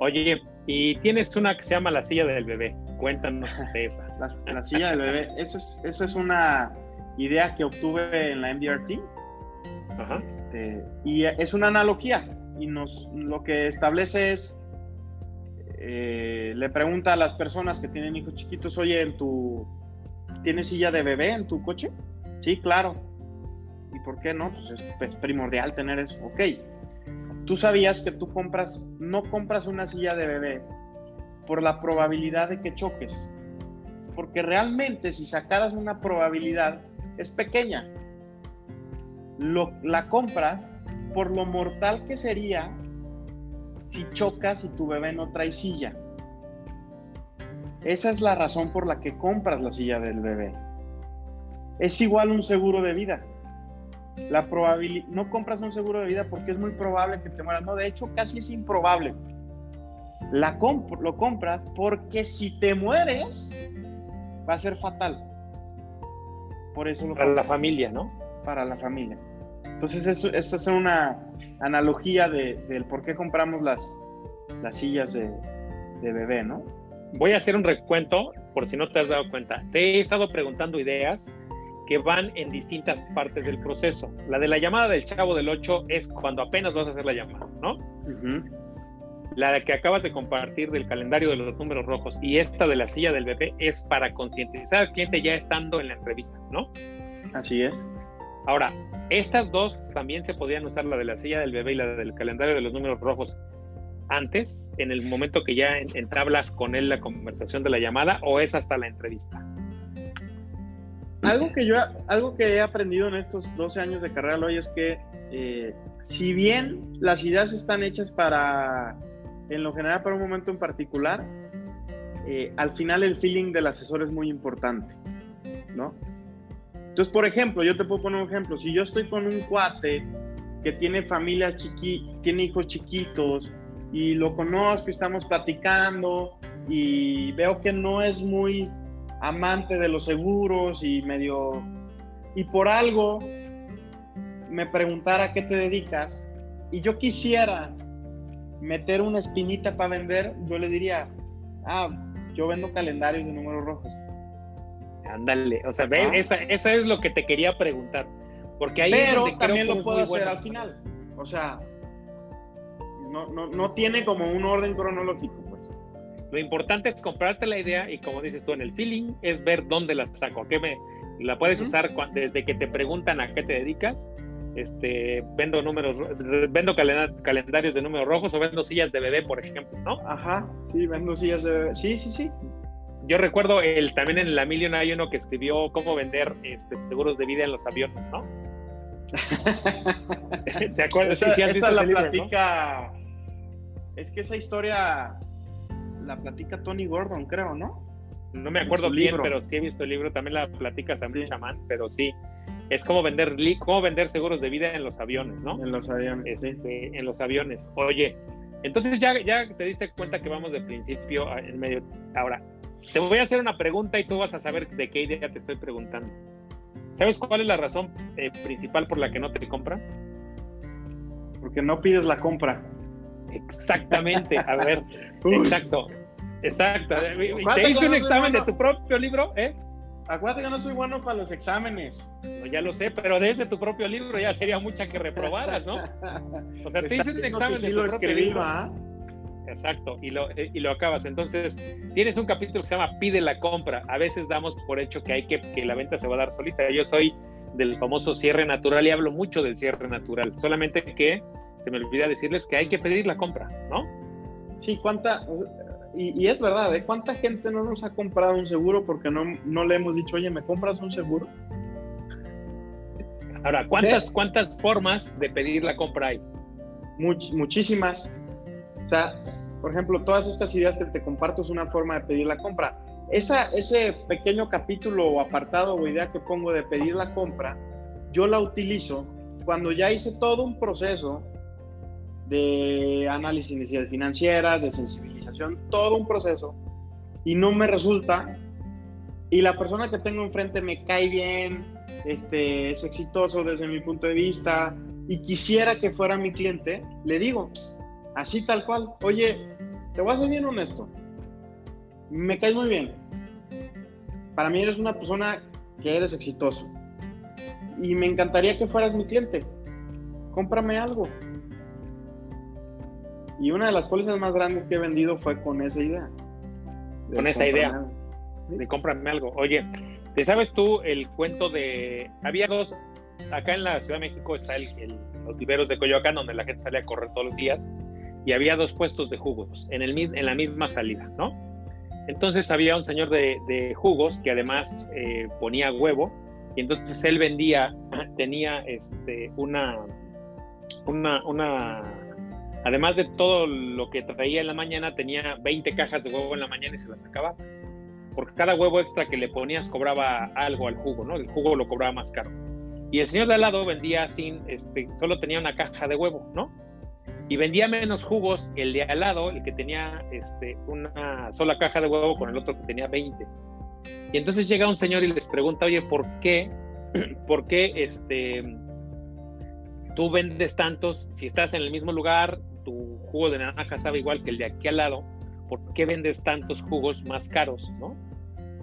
Oye, y tienes una que se llama la silla del bebé. Cuéntanos de esa. La, silla del bebé, esa es, esa es una idea que obtuve en la MDRT este, y es una analogía y nos lo que establece es, eh, le pregunta a las personas que tienen hijos chiquitos, oye, ¿en tu, ¿tienes silla de bebé en tu coche? Sí, claro. ¿Y por qué no? Pues es, primordial tener eso. Ok. Tú sabías que tú compras, no compras una silla de bebé por la probabilidad de que choques. Porque realmente si sacaras una probabilidad, es pequeña lo, la compras por lo mortal que sería si chocas y tu bebé no trae silla. Esa es la razón por la que compras la silla del bebé. Es igual un seguro de vida. La probabilidad, no compras un seguro de vida porque es muy probable que te mueras. No, de hecho, casi es improbable. La lo compras porque si te mueres, va a ser fatal. Por eso lo Para la familia, ¿no? Para la familia. Entonces, eso, es una analogía de, del por qué compramos las, las sillas de, de bebé, ¿no? Voy a hacer un recuento, por si no te has dado cuenta. Te he estado preguntando ideas que van en distintas partes del proceso. La de la llamada del chavo del 8 es cuando apenas vas a hacer la llamada, ¿no? La que acabas de compartir del calendario de los números rojos y esta de la silla del bebé es para concientizar al cliente ya estando en la entrevista, ¿no? Así es. Ahora, estas dos también se podían usar, la de la silla del bebé y la del calendario de los números rojos, antes, en el momento que ya entablas con él la conversación de la llamada, o es hasta la entrevista. Algo que yo, algo que he aprendido en estos 12 años de carrera hoy es que eh, si bien las ideas están hechas para, en lo general, para un momento en particular, eh, al final el feeling del asesor es muy importante, ¿no? Entonces, por ejemplo, yo te puedo poner un ejemplo. Si yo estoy con un cuate que tiene familia chiqui, tiene hijos chiquitos y lo conozco estamos platicando y veo que no es muy amante de los seguros y medio y por algo me preguntara a qué te dedicas y yo quisiera meter una espinita para vender, yo le diría, ah, yo vendo calendarios de números rojos. Ándale, o sea, ve, esa, es lo que te quería preguntar. Porque ahí Pero también lo puedo hacer al final. O sea, no, no, no tiene como un orden cronológico. Lo importante es comprarte la idea y como dices tú, en el feeling es ver dónde la saco. ¿A qué me la puedes usar desde que te preguntan a qué te dedicas? Este, vendo números, vendo calendarios de números rojos o vendo sillas de bebé, por ejemplo, ¿no? Ajá, sí, vendo sillas de bebé. Sí, sí, sí yo recuerdo el, también en la Million hay uno que escribió cómo vender este, seguros de vida en los aviones, ¿no? ¿Te acuerdas? Esa, Sí, sí, esa la libro. Es que esa historia la platica Tony Gordon, creo, ¿no? No me acuerdo bien, libro. pero sí he visto el libro. También la platica Samuel Sí. Chamán, pero sí. Es como vender, cómo vender seguros de vida en los aviones, ¿no? En los aviones. sí. este, en los aviones. Oye, entonces ya, ya te diste cuenta que vamos de principio a- en medio. Ahora, te voy a hacer una pregunta y tú vas a saber de qué idea te estoy preguntando. ¿Sabes cuál es la razón eh, principal por la que no te compran? Porque no pides la compra. Exactamente, a ver, exacto, exacto. ¿Cuántas ¿Te hice un examen de tu propio libro? ¿eh? Acuérdate que no soy bueno para los exámenes. No, ya lo sé, pero desde tu propio libro ya sería mucha que reprobaras, ¿no? O sea, te hice un examen si de tu lo propio escribí, libro. Exacto, y lo, eh, y lo acabas. Entonces, tienes un capítulo que se llama Pide la compra. A veces damos por hecho que hay que, que la venta se va a dar solita. Yo soy del famoso cierre natural y hablo mucho del cierre natural. Solamente que se me olvida decirles que hay que pedir la compra, ¿no? Sí, cuánta. Y, y es verdad, ¿eh? ¿Cuánta gente no nos ha comprado un seguro porque no, no le hemos dicho, oye, ¿me compras un seguro? Ahora, ¿cuántas, ¿cuántas formas de pedir la compra hay? Much- muchísimas. O sea, por ejemplo, todas estas ideas que te comparto es una forma de pedir la compra. Esa, ese pequeño capítulo o apartado o idea que pongo de pedir la compra, yo la utilizo cuando ya hice todo un proceso de análisis necesidades financieras, de sensibilización, todo un proceso, y no me resulta, y la persona que tengo enfrente me cae bien, este, es exitoso desde mi punto de vista, y quisiera que fuera mi cliente, le digo, así tal cual, oye, te voy a ser bien honesto, me caes muy bien, para mí eres una persona que eres exitoso, y me encantaría que fueras mi cliente, cómprame algo. Y una de las pólizas más grandes que he vendido fue con esa idea. De Con esa idea. algo. de cómprame algo. Oye, ¿te sabes tú el cuento de... Había dos, acá en la Ciudad de México está el, el- los viveros de Coyoacán, donde la gente sale a correr todos los días, y había dos puestos de jugos en, el, en la misma salida, ¿no? Entonces había un señor de, de jugos que además eh, ponía huevo, y entonces él vendía, tenía este, una, una, una, además de todo lo que traía en la mañana, tenía 20 cajas de huevo en la mañana y se las acababa por cada huevo extra que le ponías cobraba algo al jugo, ¿no? El jugo lo cobraba más caro. Y el señor de al lado vendía sin, este, solo tenía una caja de huevo, ¿no? Y vendía menos jugos el de al lado, el que tenía este, una sola caja de huevo con el otro que tenía 20. Y entonces llega un señor y les pregunta, oye, ¿por qué? ¿Por qué este, tú vendes tantos? Si estás en el mismo lugar, jugo de naranja sabe igual que el de aquí al lado, ¿por qué vendes tantos jugos más caros, no?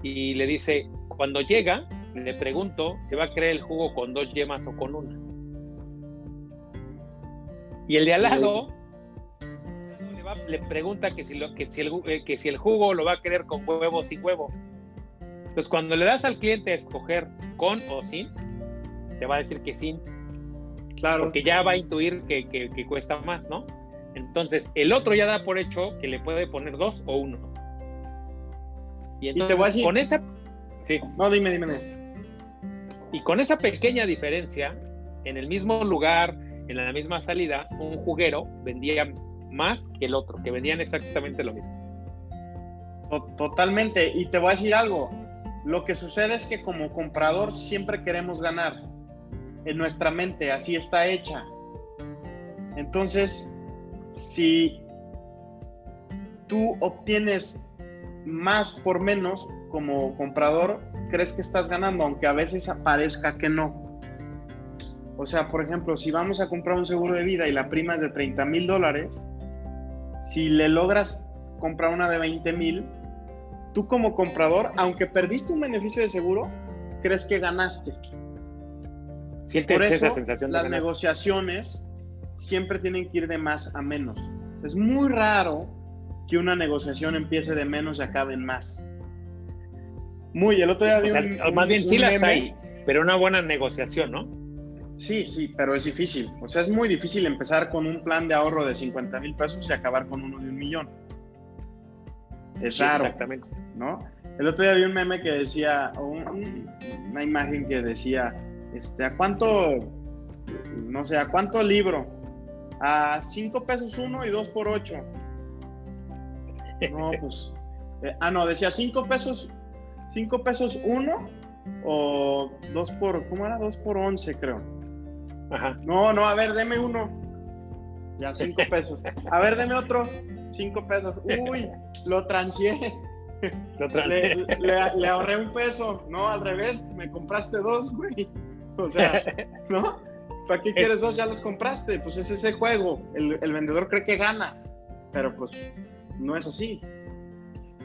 Y le dice, cuando llega, le pregunto si va a querer el jugo con dos yemas o con una. Y el de al lado le, va- le pregunta que si, lo, que, si el, gu- eh, que si el jugo lo va a querer con huevo o sin huevo. Entonces, cuando le das al cliente a escoger con o sin, te va a decir que sin, Claro. porque ya va a intuir que, que- que cuesta más, ¿no? Entonces, el otro ya da por hecho que le puede poner dos o uno. Y te voy a decir- con esa, sí, No, dime, dime. dime. y con esa pequeña diferencia, en el mismo lugar, en la misma salida, un juguero vendía más que el otro, que vendían exactamente lo mismo. To- Totalmente. Y te voy a decir algo. Lo que sucede es que como comprador siempre queremos ganar. En nuestra mente así está hecha. Entonces, si tú obtienes más por menos como comprador, crees que estás ganando, aunque a veces parezca que no. O sea, por ejemplo, si vamos a comprar un seguro de vida y la prima es de 30 mil dólares, si le logras comprar una de 20 mil, tú como comprador, aunque perdiste un beneficio de seguro, crees que ganaste. Sientes Por eso, esa sensación de las ganar. negociaciones siempre tienen que ir de más a menos. Es muy raro que una negociación empiece de menos y acabe en más. Muy, el otro día O vi sea, un- más un- bien sí las meme. hay, pero una buena negociación, ¿no? Sí, sí, pero es difícil. O sea, es muy difícil empezar con un plan de ahorro de 50 mil pesos y acabar con uno de un millón. Es Sí, raro. Exactamente. ¿no? El otro día vi un meme que decía, o un- una imagen que decía, este, ¿a cuánto no sé, ¿a cuánto libro? A 5 pesos uno y 2 por 8. No, pues. eh, ah, no, decía 5 pesos, 5 pesos uno o 2 por, ¿cómo era? 2 por 11, creo. Ajá. No, no, a ver, deme uno. Ya, 5 pesos. A ver, deme otro. 5 pesos. Uy, lo transié. Lo tra- Le, le- le ahorré un peso. No, al revés, me compraste dos, güey. O sea, ¿no? ¿Para qué quieres dos? Ya los compraste. Pues es ese juego. El, el vendedor cree que gana, pero pues no es así.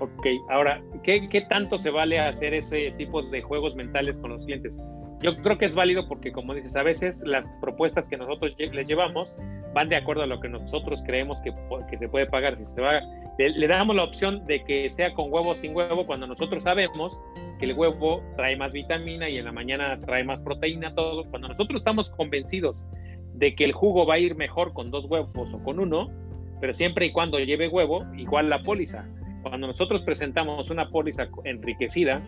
Ok, ahora, ¿qué, ¿qué tanto se vale hacer ese tipo de juegos mentales con los clientes? Yo creo que es válido porque, como dices, a veces las propuestas que nosotros les llevamos van de acuerdo a lo que nosotros creemos que, que se puede pagar. Si se va, le, damos la opción de que sea con huevo o sin huevo cuando nosotros sabemos que el huevo trae más vitamina y en la mañana trae más proteína, todo. Cuando nosotros estamos convencidos de que el jugo va a ir mejor con dos huevos o con uno, pero siempre y cuando lleve huevo, igual la póliza cuando nosotros presentamos una póliza enriquecida,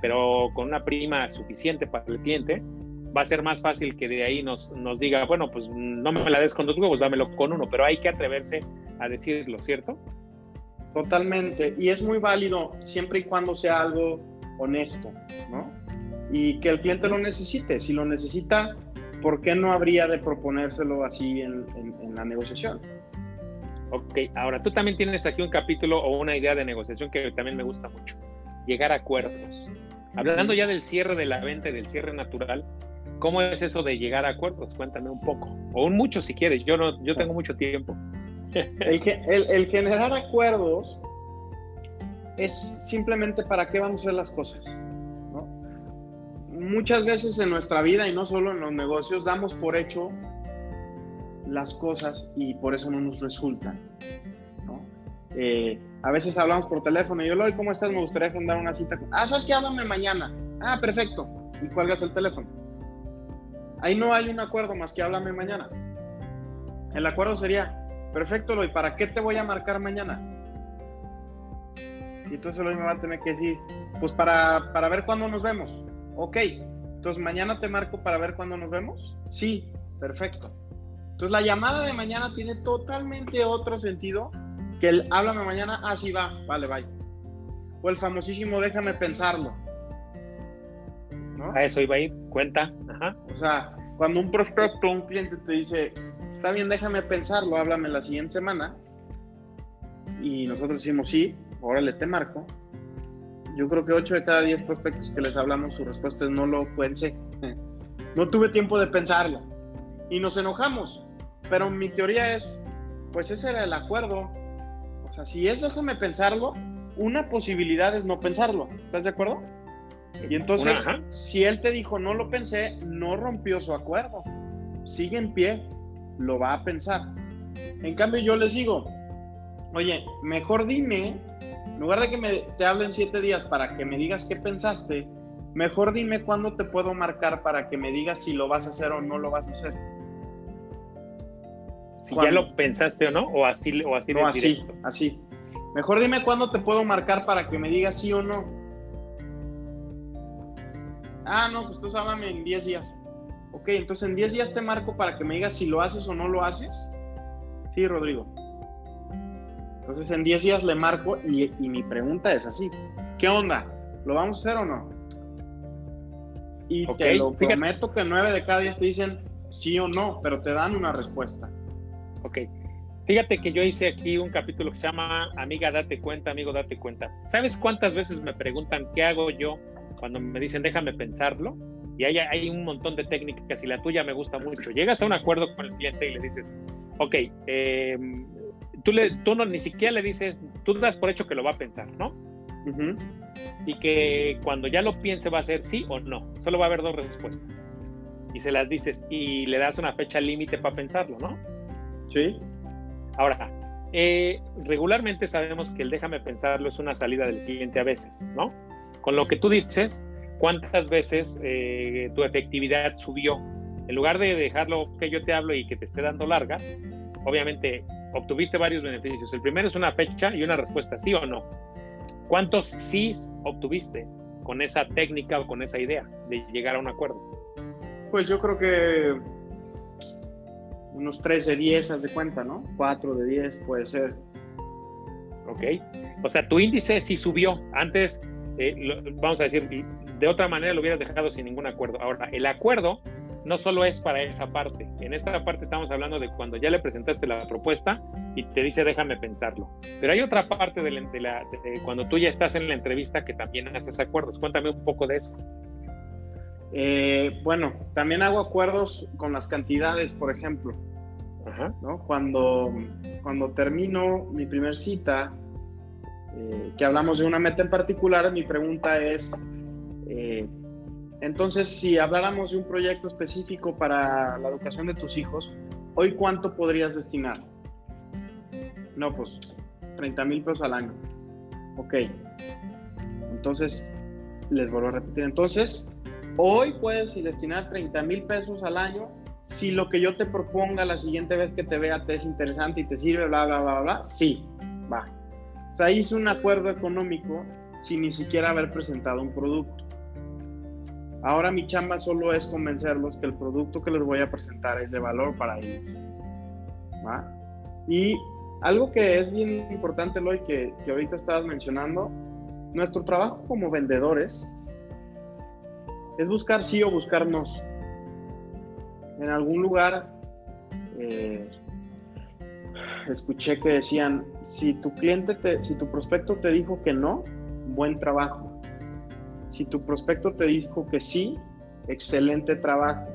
pero con una prima suficiente para el cliente, va a ser más fácil que de ahí nos, nos diga, bueno, pues no me la des con dos huevos, dámelo con uno, pero hay que atreverse a decirlo, ¿cierto? Totalmente. Y es muy válido siempre y cuando sea algo honesto, ¿no? Y que el cliente lo necesite. Si lo necesita, ¿por qué no habría de proponérselo así en, en- en la negociación? Ok, ahora tú también tienes aquí un capítulo o una idea de negociación que también me gusta mucho, llegar a acuerdos. Hablando ya del cierre de la venta y del cierre natural, ¿cómo es eso de llegar a acuerdos? Cuéntame un poco, o un mucho si quieres, yo, no, yo tengo mucho tiempo. El, el- el generar acuerdos es simplemente para qué vamos a hacer las cosas. ¿no? Muchas veces en nuestra vida y no solo en los negocios damos por hecho las cosas y por eso no nos resultan. ¿no? Eh, a veces hablamos por teléfono y yo, Loy, ¿cómo estás? Me gustaría agendar una cita. con-". Ah, ¿sabes qué? Háblame mañana. Ah, perfecto. Y cuelgas el teléfono. Ahí no hay un acuerdo más que háblame mañana. El acuerdo sería, Perfecto, Loy, ¿para qué te voy a marcar mañana? Y entonces Loy me va a tener que decir, pues para, para ver cuándo nos vemos. Ok, entonces mañana te marco para ver cuándo nos vemos. Sí, perfecto. Entonces la llamada de mañana tiene totalmente otro sentido que el háblame mañana, ah, sí va, vale, bye. O el famosísimo déjame pensarlo. ¿No? A eso iba a ir, cuenta. Ajá. O sea, cuando un prospecto, un cliente te dice, está bien, déjame pensarlo, háblame la siguiente semana, y nosotros decimos, sí, órale, te marco. Yo creo que 8 de cada 10 prospectos que les hablamos, su respuesta es no lo pensé. No tuve tiempo de pensarlo. Y nos enojamos. Pero mi teoría es, pues ese era el acuerdo. O sea, si es déjame pensarlo, una posibilidad es no pensarlo. ¿Estás de acuerdo? Y entonces, Una- si él te dijo no lo pensé, no rompió su acuerdo. Sigue en pie, lo va a pensar. En cambio, yo les digo, oye, mejor dime, en lugar de que me, te hablen siete días para que me digas qué pensaste, mejor dime cuándo te puedo marcar para que me digas si lo vas a hacer o no lo vas a hacer. Si ¿Cuándo? ya lo pensaste o no, o así, o así No así, directo. así. Mejor dime cuándo te puedo marcar para que me digas sí o no. Ah, no, pues tú háblame en 10 días. Ok, entonces en 10 días te marco para que me digas si lo haces o no lo haces. Sí, Rodrigo. Entonces en 10 días le marco y, y mi pregunta es así. ¿Qué onda? ¿Lo vamos a hacer o no? Y te lo fíjate. prometo que 9 de cada 10 te dicen sí o no, pero te dan una respuesta. Ok. Fíjate que yo hice aquí un capítulo que se llama Amiga, date cuenta, amigo, date cuenta. ¿Sabes cuántas veces me preguntan qué hago yo cuando me dicen déjame pensarlo? Y hay, hay un montón de técnicas y la tuya me gusta mucho. Llegas a un acuerdo con el cliente y le dices, ok, eh, tú, le, tú no, ni siquiera le dices, tú das por hecho que lo va a pensar, ¿no? Y que cuando ya lo piense va a ser sí o no. Solo va a haber dos respuestas. Y se las dices y le das una fecha límite para pensarlo, ¿no? Sí. Ahora, eh, regularmente sabemos que el déjame pensarlo es una salida del cliente a veces, ¿no? Con lo que tú dices, ¿cuántas veces eh, tu efectividad subió? En lugar de dejarlo que yo te hablo y que te esté dando largas, obviamente obtuviste varios beneficios. El primero es una fecha y una respuesta, sí o no. ¿Cuántos sí obtuviste con esa técnica o con esa idea de llegar a un acuerdo? Pues yo creo que unos 3 de 10, haz de cuenta, ¿no? 4 de 10 puede ser. Ok. O sea, tu índice sí subió. Antes, eh, vamos a decir, de otra manera lo hubieras dejado sin ningún acuerdo. Ahora, el acuerdo no solo es para esa parte. En esta parte estamos hablando de cuando ya le presentaste la propuesta y te dice déjame pensarlo. Pero hay otra parte de, la, cuando tú ya estás en la entrevista que también haces acuerdos. Cuéntame un poco de eso. Eh, bueno, también hago acuerdos con las cantidades, por ejemplo. Cuando, cuando termino mi primer cita, eh, que hablamos de una meta en particular, mi pregunta es, eh, entonces, si habláramos de un proyecto específico para la educación de tus hijos, ¿hoy cuánto podrías destinar? No, pues 30 mil pesos al año. Ok. Entonces, les vuelvo a repetir. Entonces, hoy puedes destinar 30 mil pesos al año si lo que yo te proponga la siguiente vez que te vea te es interesante y te sirve, bla, bla, bla, bla. Sí, va. O sea, hice un acuerdo económico sin ni siquiera haber presentado un producto. Ahora mi chamba solo es convencerlos que el producto que les voy a presentar es de valor para ellos. Y algo que es bien importante, Loy, que, ahorita estabas mencionando, nuestro trabajo como vendedores es buscar sí o buscarnos. En algún lugar eh, escuché que decían, si tu cliente, te, si tu prospecto te dijo que no, buen trabajo. Si tu prospecto te dijo que sí, excelente trabajo.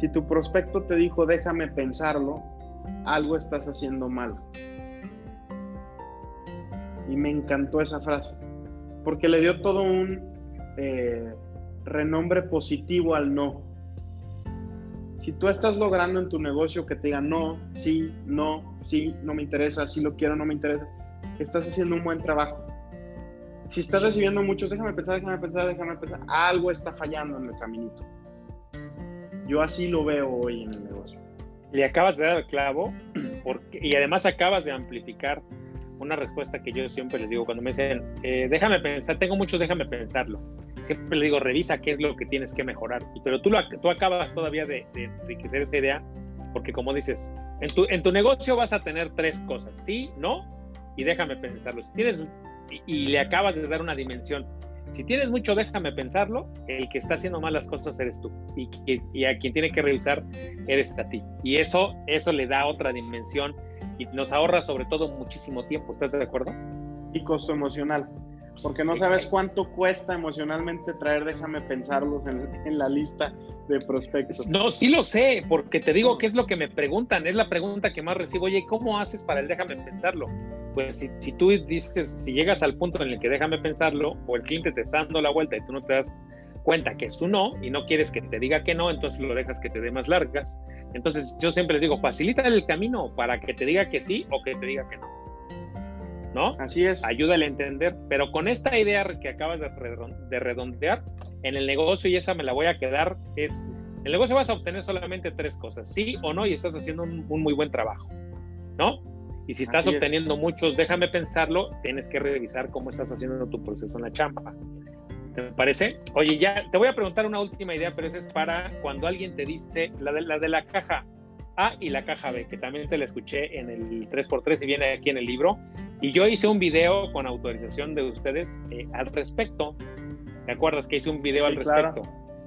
Si tu prospecto te dijo déjame pensarlo, algo estás haciendo mal. Y me encantó esa frase, porque le dio todo un eh, renombre positivo al no. Si tú estás logrando en tu negocio que te digan no, sí, no, sí, no me interesa, sí lo quiero, no me interesa, estás haciendo un buen trabajo si estás recibiendo muchos, déjame pensar, déjame pensar, déjame pensar, algo está fallando en el caminito. Yo así lo veo hoy en el negocio. Le acabas de dar el clavo y además acabas de amplificar una respuesta que yo siempre les digo cuando me dicen, eh, déjame pensar, tengo muchos, déjame pensarlo. Siempre le digo, revisa qué es lo que tienes que mejorar. Pero tú, lo, tú acabas todavía de, de enriquecer esa idea porque como dices, en tu, en tu negocio vas a tener tres cosas, sí, no, y déjame pensarlo. Si tienes y, le acabas de dar una dimensión. Si tienes mucho, déjame pensarlo, el que está haciendo mal las cosas eres tú y, a quien tiene que revisar eres a ti. Y eso, eso le da otra dimensión y nos ahorra sobre todo muchísimo tiempo. ¿Estás de acuerdo? Y costo emocional, porque no sabes cuánto cuesta emocionalmente traer, déjame pensarlos en, en la lista de prospectos. No, sí lo sé, porque te digo que es lo que me preguntan, es la pregunta que más recibo, oye, ¿cómo haces para el déjame pensarlo? pues si, tú dices, si llegas al punto en el que déjame pensarlo, o el cliente te está dando la vuelta y tú no te das cuenta que es tu no y no quieres que te diga que no, entonces lo dejas que te dé más largas. Entonces yo siempre les digo, facilita el camino para que te diga que sí o que te diga que no. ¿No? Así es. Ayúdale a entender. Pero con esta idea que acabas de, redondear, en el negocio, y esa me la voy a quedar, es, en el negocio vas a obtener solamente tres cosas, sí o no, y estás haciendo un, un muy buen trabajo. ¿No? Y si estás obteniendo muchos, déjame pensarlo, tienes que revisar cómo estás haciendo tu proceso en la champa. ¿Te parece? Oye, ya te voy a preguntar una última idea, pero esa es para cuando alguien te dice la de la, de la caja A y la caja B, que también te la escuché en el 3x3 y viene aquí en el libro. Y yo hice un video con autorización de ustedes eh, al respecto. ¿Te acuerdas que hice un video al respecto?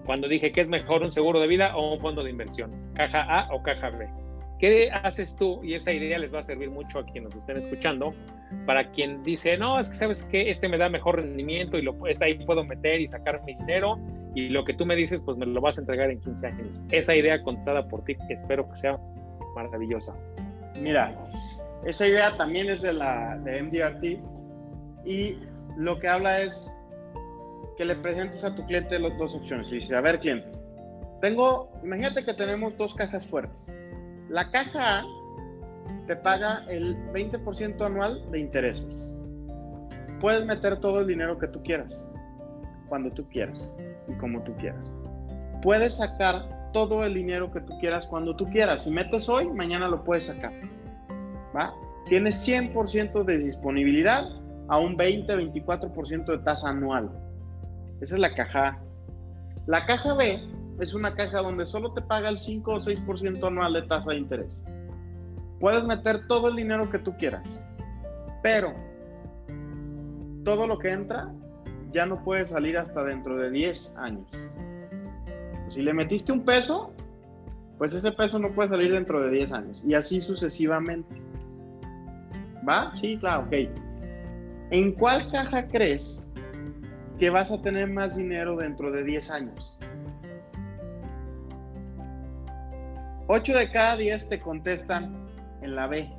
Cuando dije que es mejor un seguro de vida o un fondo de inversión, caja A o caja B. ¿Qué haces tú? Y esa idea les va a servir mucho a quienes nos estén escuchando. Para quien dice, no, es que sabes que este me da mejor rendimiento y lo, ahí puedo meter y sacar mi dinero y lo que tú me dices, pues me lo vas a entregar en 15 años. Esa idea contada por ti, espero que sea maravillosa. Mira, esa idea también es de la de MDRT y lo que habla es que le presentes a tu cliente las dos opciones. Y dice, a ver, cliente, tengo, imagínate que tenemos dos cajas fuertes la caja A te paga el 20% anual de intereses. Puedes meter todo el dinero que tú quieras, cuando tú quieras y como tú quieras. Puedes sacar todo el dinero que tú quieras cuando tú quieras. Si metes hoy, mañana lo puedes sacar. ¿Va? Tienes 100% de disponibilidad a un 20-24% de tasa anual. Esa es la caja A. La caja B es una caja donde solo te paga el 5 o 6% anual de tasa de interés. Puedes meter todo el dinero que tú quieras, pero todo lo que entra ya no puede salir hasta dentro de 10 años. Si le metiste un peso, pues ese peso no puede salir dentro de 10 años y así sucesivamente. ¿Va? Sí, claro, ok. ¿En cuál caja crees que vas a tener más dinero dentro de 10 años? 8 de cada 10 te contestan en la B.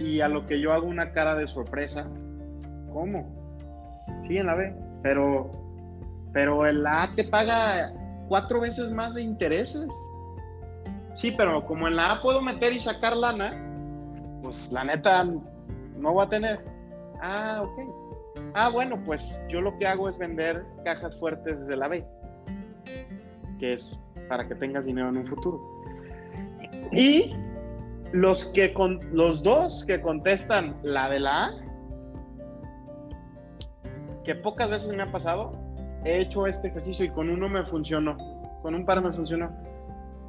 Y a lo que yo hago una cara de sorpresa, ¿cómo? Sí, en la B, pero, pero el A te paga cuatro veces más de intereses. Sí, pero como en la A puedo meter y sacar lana, pues la neta no voy a tener. Ah, ok. Ah, bueno, pues yo lo que hago es vender cajas fuertes desde la B, que es para que tengas dinero en un futuro. Y los que con los dos que contestan la de la A, que pocas veces me ha pasado, he hecho este ejercicio y con uno me funcionó, con un par me funcionó.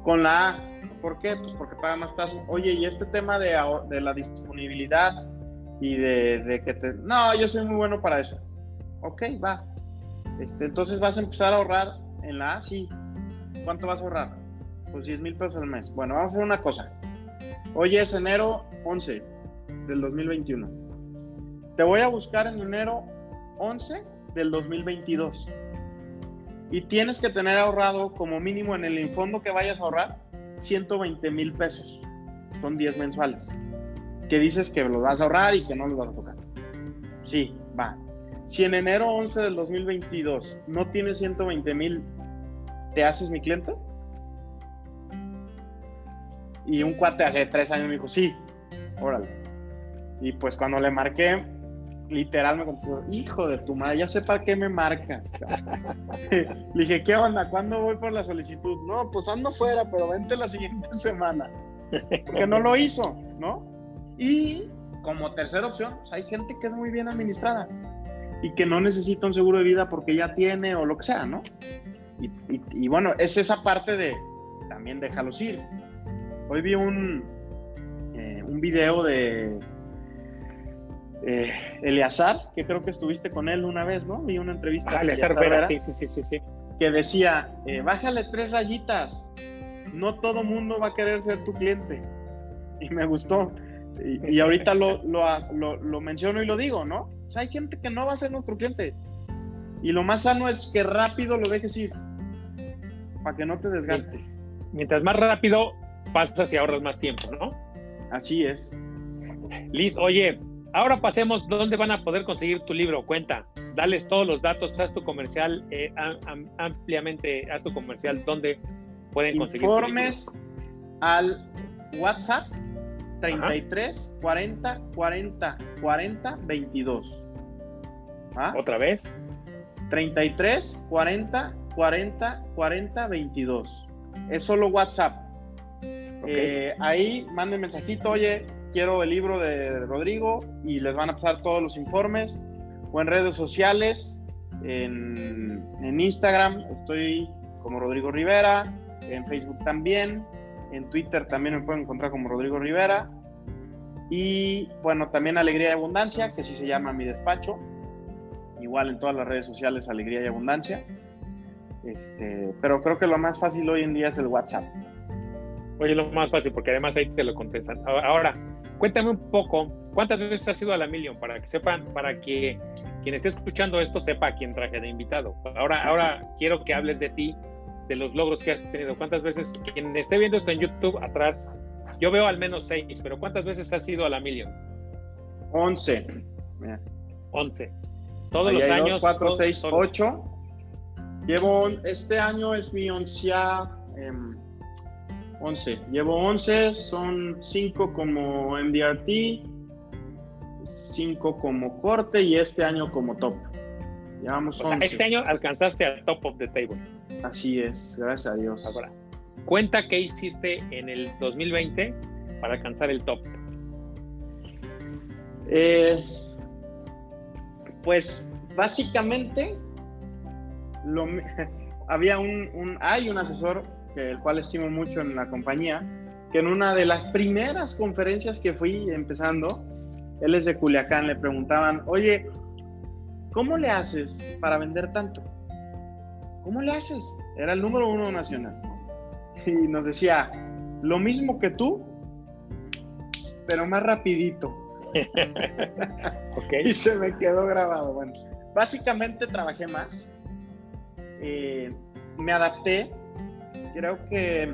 Con la A, ¿por qué? Pues porque paga más tasa. Oye, y este tema de, de la disponibilidad y de, que te... No, yo soy muy bueno para eso. Ok, va. Este, entonces vas a empezar a ahorrar en la A, sí. ¿Cuánto vas a ahorrar? Pues 10 mil pesos al mes. Bueno, vamos a hacer una cosa. Hoy es enero 11 del 2021. Te voy a buscar en enero 11 del 2022. Y tienes que tener ahorrado como mínimo en el fondo que vayas a ahorrar 120 mil pesos. Son 10 mensuales. Que dices que los vas a ahorrar y que no los vas a tocar. Sí, va. Si en enero 11 del 2022 no tienes 120 mil, ¿te haces mi cliente? Y un cuate hace tres años me dijo, sí, órale. Y pues cuando le marqué, literal me contestó, hijo de tu madre, ya sé para qué me marcas. le dije, ¿qué onda? ¿Cuándo voy por la solicitud? No, pues ando fuera, pero vente la siguiente semana. Porque no lo hizo, ¿no? Y como tercera opción, pues hay gente que es muy bien administrada y que no necesita un seguro de vida porque ya tiene o lo que sea, ¿no? Y, y bueno, es esa parte de también déjalos ir. Hoy vi un, eh, un video de eh, Eleazar, que creo que estuviste con él una vez, ¿no? Vi una entrevista. Ah, Eleazar Vera, sí, sí, sí, sí, Que decía, eh, bájale tres rayitas, no todo mundo va a querer ser tu cliente. Y me gustó. Y, y ahorita lo, lo, lo, lo, menciono y lo digo, ¿no? O sea, hay gente que no va a ser nuestro cliente. Y lo más sano es que rápido lo dejes ir, para que no te desgaste. Mientras más rápido pasas y ahorras más tiempo, ¿no? Así es. Liz, oye, ahora pasemos, ¿dónde van a poder conseguir tu libro? Cuenta, dales todos los datos, haz tu comercial eh, ampliamente, haz tu comercial, ¿dónde pueden conseguir Informes al WhatsApp 33 40 40 40 22. ¿Ah? ¿Otra vez? 33 40 40 40 22. Es solo WhatsApp. Eh, ahí manden mensajito, oye, quiero el libro de Rodrigo y les van a pasar todos los informes o en redes sociales, en, en Instagram estoy como Rodrigo Rivera, en Facebook también, en Twitter también me pueden encontrar como Rodrigo Rivera y bueno, también Alegría y Abundancia, que así se llama mi despacho, igual en todas las redes sociales Alegría y Abundancia. Este, pero creo que lo más fácil hoy en día es el WhatsApp. Oye, lo más fácil, porque además ahí te lo contestan. Ahora, cuéntame un poco, ¿cuántas veces has ido a la Million? Para que sepan, para que quien esté escuchando esto sepa a quién traje de invitado. Ahora, ahora quiero que hables de ti, de los logros que has tenido. ¿Cuántas veces, quien esté viendo esto en YouTube atrás, yo veo al menos seis, pero ¿cuántas veces has ido a la Million? Once. Once. Todos los años. Dos, cuatro, seis, ocho. Llevo, este año es mi oncea. Eh, 11. Llevo 11, son 5 como MDRT, 5 como corte y este año como top. Llevamos o sea, este año alcanzaste al top of the table. Así es, gracias a Dios. Ahora, cuenta qué hiciste en el 2020 para alcanzar el top. Eh, pues básicamente, lo, había un, hay un asesor, que, el cual estimo mucho en la compañía, que en una de las primeras conferencias que fui empezando, él es de Culiacán, le preguntaban, oye, ¿cómo le haces para vender tanto? ¿Cómo le haces? Era el número uno nacional. Y nos decía, lo mismo que tú, pero más rapidito. Y se me quedó grabado. Bueno, básicamente trabajé más, eh, me adapté, creo que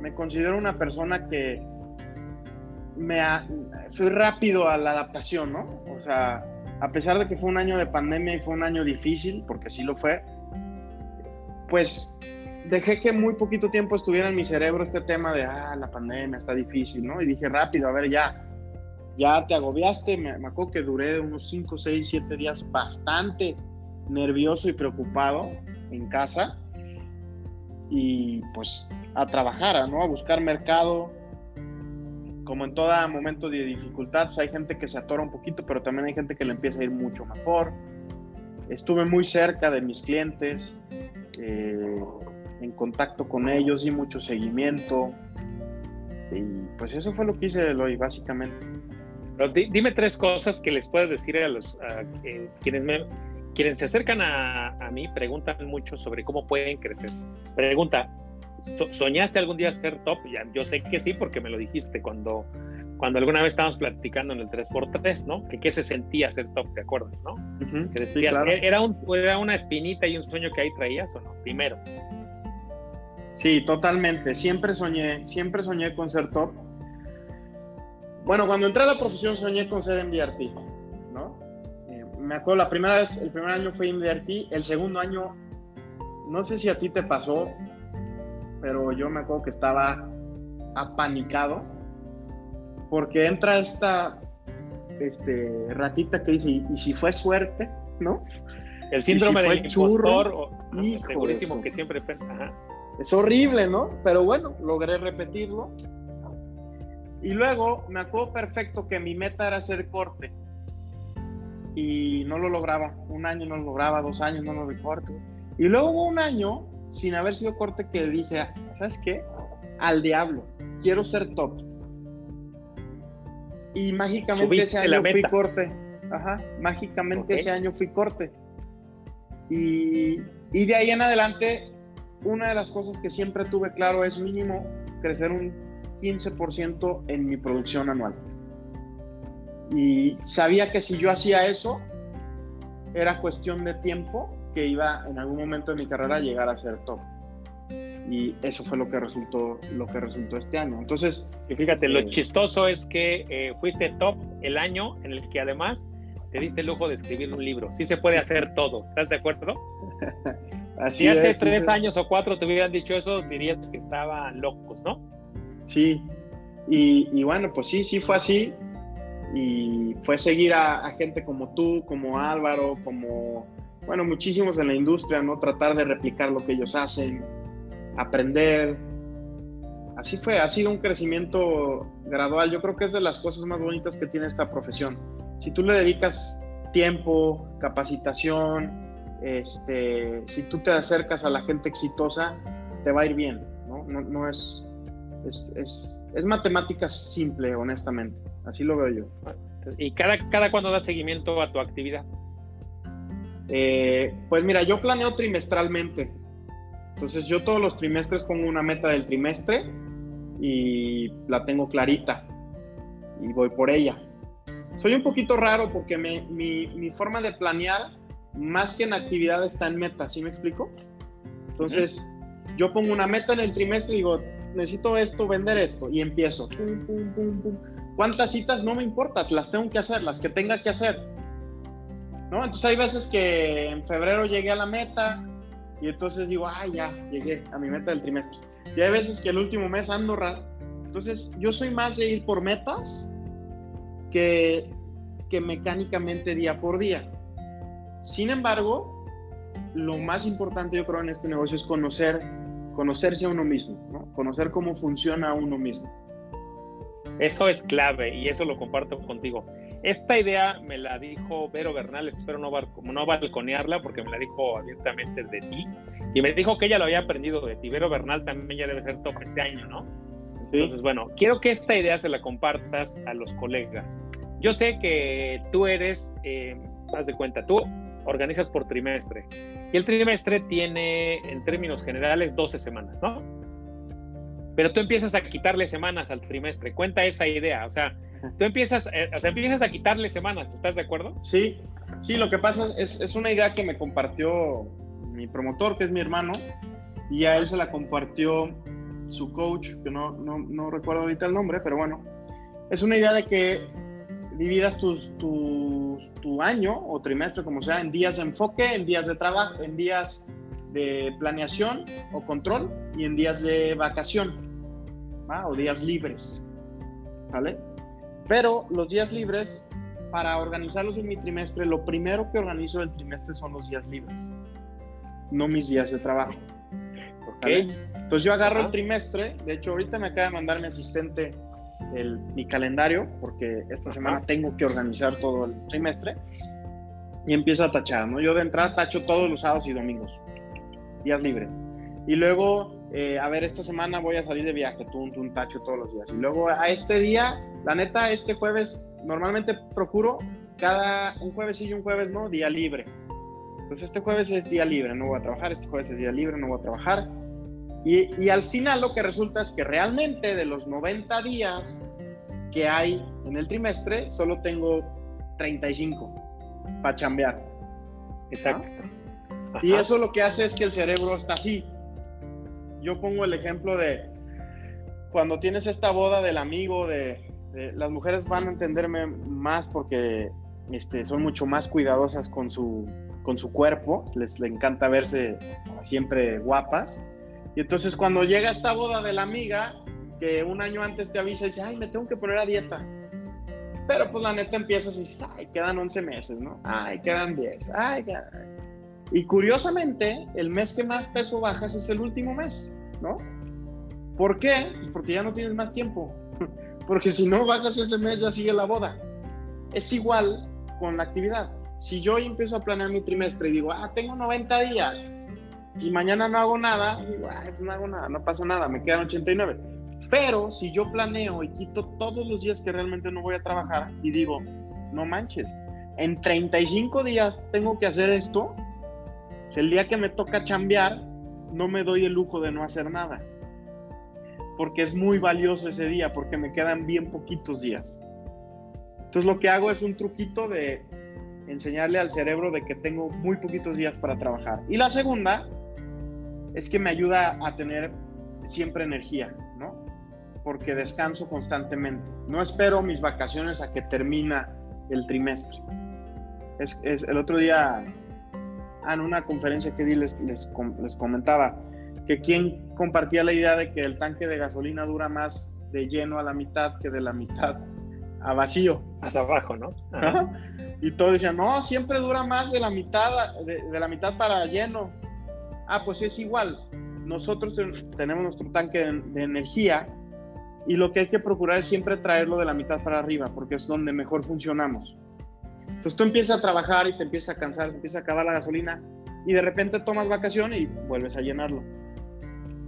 me considero una persona que me soy rápido a la adaptación, ¿no? O sea, a pesar de que fue un año de pandemia y fue un año difícil, porque sí lo fue, pues dejé que muy poquito tiempo estuviera en mi cerebro este tema de, ah, la pandemia está difícil, ¿no? Y dije, rápido, a ver, ya, ya te agobiaste, me, me acuerdo que duré unos 5, 6, 7 días bastante nervioso y preocupado en casa y pues a trabajar, ¿no? A buscar mercado. Como en todo momento de dificultad, pues hay gente que se atora un poquito, pero también hay gente que le empieza a ir mucho mejor. Estuve muy cerca de mis clientes, eh, en contacto con ellos y mucho seguimiento. Y pues eso fue lo que hice hoy, básicamente. dime tres cosas que les puedes decir a los quienes me, quienes se acercan a, mí preguntan mucho sobre cómo pueden crecer. Pregunta, ¿soñaste algún día ser top? Ya, yo sé que sí, porque me lo dijiste cuando, cuando alguna vez estábamos platicando en el 3x3, ¿no? Que qué se sentía ser top, ¿te acuerdas, no? que decías, ¿era, un, ¿era una espinita y un sueño que ahí traías o no? Primero. Sí, totalmente. Siempre soñé, siempre soñé con ser top. Bueno, cuando entré a la profesión soñé con ser MDRT, ¿no? me acuerdo la primera vez, el primer año fue invertir, el segundo año, no sé si a ti te pasó, pero yo me acuerdo que estaba apanicado porque entra esta este, ratita que dice, ¿y, si fue suerte? ¿No? El síndrome del impostor, segurísimo que siempre... Es horrible, ¿no? Pero bueno, logré repetirlo. Y luego me acuerdo perfecto que mi meta era hacer corte y no lo lograba. Un año no lo lograba, dos años no lo corte. Y luego hubo un año sin haber sido corte que dije, ¿sabes qué? Al diablo, quiero ser top. Y mágicamente ese año fui corte. Ajá, mágicamente ese año fui corte. Y, y de ahí en adelante, una de las cosas que siempre tuve claro es mínimo crecer un 15% en mi producción anual. Y sabía que si yo hacía eso, era cuestión de tiempo que iba en algún momento de mi carrera a llegar a ser top. Y eso fue lo que resultó, lo que resultó este año. Entonces, y fíjate, lo eh, chistoso es que eh, fuiste top el año en el que además te diste el lujo de escribir un libro. Sí se puede hacer todo, ¿estás de acuerdo? Así si hace tres años o cuatro te hubieran dicho eso, dirías que estaban locos, ¿no? Sí, y, y, bueno, pues sí, sí fue así y fue seguir a, gente como tú, como Álvaro, como, bueno, muchísimos en la industria, ¿no? Tratar de replicar lo que ellos hacen, aprender. Así fue, ha sido un crecimiento gradual. Yo creo que es de las cosas más bonitas que tiene esta profesión. Si tú le dedicas tiempo, capacitación, este, si tú te acercas a la gente exitosa, te va a ir bien, ¿no? No, no es, es, es, es matemática simple, honestamente. Así lo veo yo. ¿Y cada, cada cuándo da seguimiento a tu actividad? Eh, pues mira, yo planeo trimestralmente. Entonces yo todos los trimestres pongo una meta del trimestre y la tengo clarita y voy por ella. Soy un poquito raro porque mi, mi, forma de planear más que en actividad está en meta, ¿sí me explico? Entonces yo pongo una meta en el trimestre y digo, necesito esto, vender esto y empiezo. Pum, pum, pum, pum ¿Cuántas citas? No me importa, las tengo que hacer, las que tenga que hacer. ¿No? Entonces hay veces que en febrero llegué a la meta y entonces digo, ay, ya, llegué a mi meta del trimestre. Y hay veces que el último mes ando. Entonces yo soy más de ir por metas que, que mecánicamente día por día. Sin embargo, lo más importante yo creo en este negocio es conocer, conocerse a uno mismo, ¿no? conocer cómo funciona uno mismo. Eso es clave y eso lo comparto contigo. Esta idea me la dijo Vero Bernal, espero no, no balconearla porque me la dijo abiertamente de ti. Y me dijo que ella lo había aprendido de Tibero Bernal, también ya debe ser top este año, ¿no? Entonces, bueno, quiero que esta idea se la compartas a los colegas. Yo sé que tú eres, eh, haz de cuenta, tú organizas por trimestre. Y el trimestre tiene, en términos generales, 12 semanas, ¿no? Pero tú empiezas a quitarle semanas al trimestre. Cuenta esa idea. O sea, tú empiezas, eh, o sea, empiezas a quitarle semanas. ¿Estás de acuerdo? Sí, sí, lo que pasa es, es una idea que me compartió mi promotor, que es mi hermano, y a él se la compartió su coach, que no, no, no recuerdo ahorita el nombre, pero bueno, es una idea de que dividas tus, tu año o trimestre, como sea, en días de enfoque, en días de trabajo, en días de planeación o control y en días de vacación o días libres. ¿Vale? Pero los días libres, para organizarlos en mi trimestre, lo primero que organizo del trimestre son los días libres, no mis días de trabajo. ¿vale? Entonces yo agarro el trimestre, de hecho ahorita me acaba de mandar mi asistente el, mi calendario, porque esta semana tengo que organizar todo el trimestre, y empiezo a tachar, ¿no? Yo de entrada tacho todos los sábados y domingos, días libres. Y luego, eh, a ver, esta semana voy a salir de viaje, tú un tacho todos los días. Y luego a este día, la neta, este jueves, normalmente procuro cada, un jueves y un jueves no, día libre. Entonces este jueves es día libre, no voy a trabajar, este jueves es día libre, no voy a trabajar y, al final lo que resulta es que realmente de los 90 días que hay en el trimestre, solo tengo 35 para chambear. Exacto. Y eso lo que hace es que el cerebro está así. Yo pongo el ejemplo de cuando tienes esta boda del amigo, de, las mujeres van a entenderme más porque este, son mucho más cuidadosas con su, con su cuerpo, les, les encanta verse siempre guapas. Y entonces cuando llega esta boda de la amiga, que un año antes te avisa y dice, ay, me tengo que poner a dieta. Pero pues la neta empiezas y dices, ay, quedan 11 meses, ¿no? Ay, quedan 10, ay, quedan... Y curiosamente, el mes que más peso bajas es el último mes, ¿no? ¿Por qué? Pues porque ya no tienes más tiempo. Porque si no bajas ese mes, ya sigue la boda. Es igual con la actividad. Si yo empiezo a planear mi trimestre y digo, ah, tengo 90 días, y mañana no hago nada, digo, pues no hago nada, no pasa nada, me quedan 89. Pero si yo planeo y quito todos los días que realmente no voy a trabajar y digo, no manches, en 35 días tengo que hacer esto, el día que me toca chambear, no me doy el lujo de no hacer nada. Porque es muy valioso ese día, porque me quedan bien poquitos días. Entonces lo que hago es un truquito de enseñarle al cerebro de que tengo muy poquitos días para trabajar. Y la segunda es que me ayuda a tener siempre energía, ¿no? Porque descanso constantemente. No espero mis vacaciones a que termina el trimestre. Es, el otro día, en una conferencia que di, les, les, les comentaba que quien compartía la idea de que el tanque de gasolina dura más de lleno a la mitad que de la mitad a vacío. Hasta abajo, ¿no? Y todos decían, no, siempre dura más de la mitad, de, de la mitad para lleno. Ah, pues es igual. Nosotros tenemos nuestro tanque de, energía y lo que hay que procurar es siempre traerlo de la mitad para arriba, porque es donde mejor funcionamos. Entonces tú empiezas a trabajar y te empiezas a cansar, se empieza a acabar la gasolina y de repente tomas vacación y vuelves a llenarlo.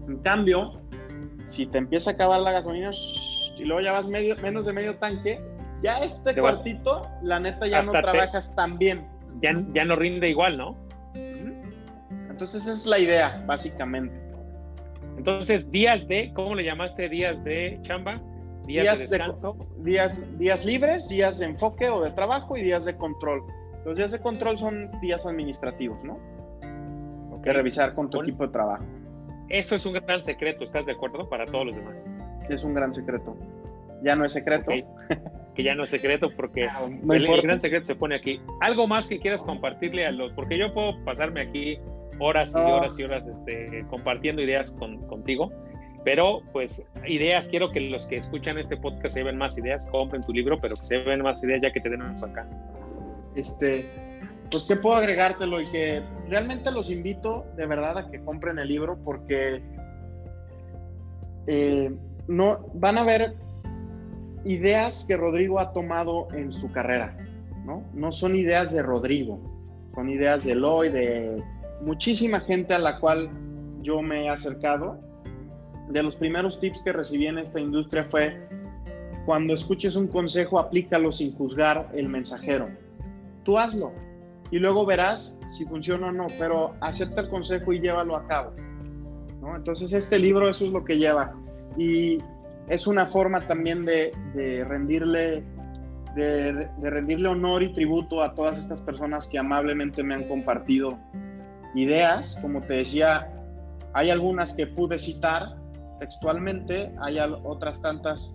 En cambio, si te empieza a acabar la gasolina y luego ya vas medio, menos de medio tanque, ya este cuartito, la neta, ya no trabajas tan bien. Ya, ya no rinde igual, ¿no? Entonces esa es la idea, básicamente. Entonces, días de, ¿cómo le llamaste? Días de chamba, días, de descanso. días, días libres, días de enfoque o de trabajo y días de control. Los días de control son días administrativos, ¿no? Que revisar con tu equipo de trabajo. Eso es un gran secreto, ¿estás de acuerdo? Para todos los demás. Es un gran secreto. Ya no es secreto. que ya no es secreto porque ah, el, gran secreto se pone aquí. Algo más que quieras compartirle a los, porque yo puedo pasarme aquí horas y horas y horas este, compartiendo ideas contigo. Pero pues ideas, quiero que los que escuchan este podcast se ven más ideas, compren tu libro, pero que se ven más ideas ya que tenemos acá. Este, pues qué puedo agregártelo y que realmente los invito de verdad a que compren el libro porque eh, no van a ver ideas que Rodrigo ha tomado en su carrera, ¿no? No son ideas de Rodrigo, son ideas de Eloy, de muchísima gente a la cual yo me he acercado, de los primeros tips que recibí en esta industria fue, cuando escuches un consejo, aplícalo sin juzgar el mensajero. Tú hazlo y luego verás si funciona o no, pero acepta el consejo y llévalo a cabo. Entonces este libro eso es lo que lleva y es una forma también de, rendirle de, rendirle honor y tributo a todas estas personas que amablemente me han compartido ideas. Como te decía, hay algunas que pude citar textualmente, hay otras tantas,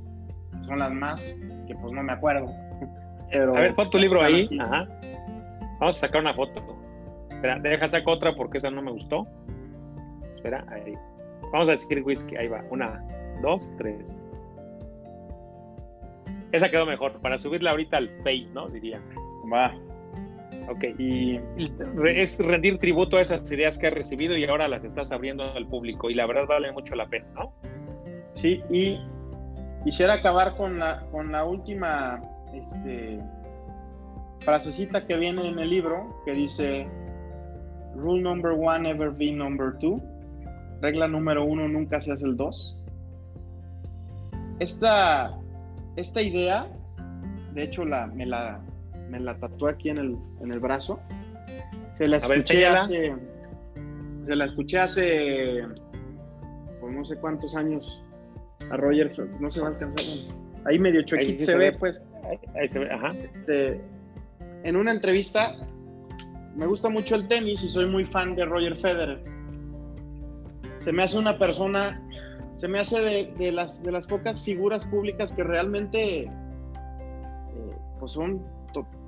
son las más, que pues no me acuerdo. Pero a ver, pon tu libro ahí. Vamos a sacar una foto. Espera, deja sacar otra porque esa no me gustó. Espera, ahí. Vamos a decir whisky, ahí va. Una, dos, tres. Esa quedó mejor, para subirla ahorita al Face, ¿no? Diría. Va. Ok, y es rendir tributo a esas ideas que has recibido y ahora las estás abriendo al público y la verdad vale mucho la pena, ¿no? Sí, y quisiera acabar con la, con la última este, frasecita que viene en el libro que dice, Rule number one, ever be number two. Regla número uno, nunca seas el dos. Esta, esta idea, de hecho la, me la me la tatué aquí en el, en el brazo. Se la escuché hace. Se la escuché hace. Por no sé cuántos años a Roger. No se va a alcanzar. Ahí medio chuequito se, ve, pues. Ahí, se ve, ajá. Este, en una entrevista. Me gusta mucho el tenis y soy muy fan de Roger Federer. Se me hace una persona. Se me hace de, de las, de las pocas figuras públicas que realmente. Eh, pues son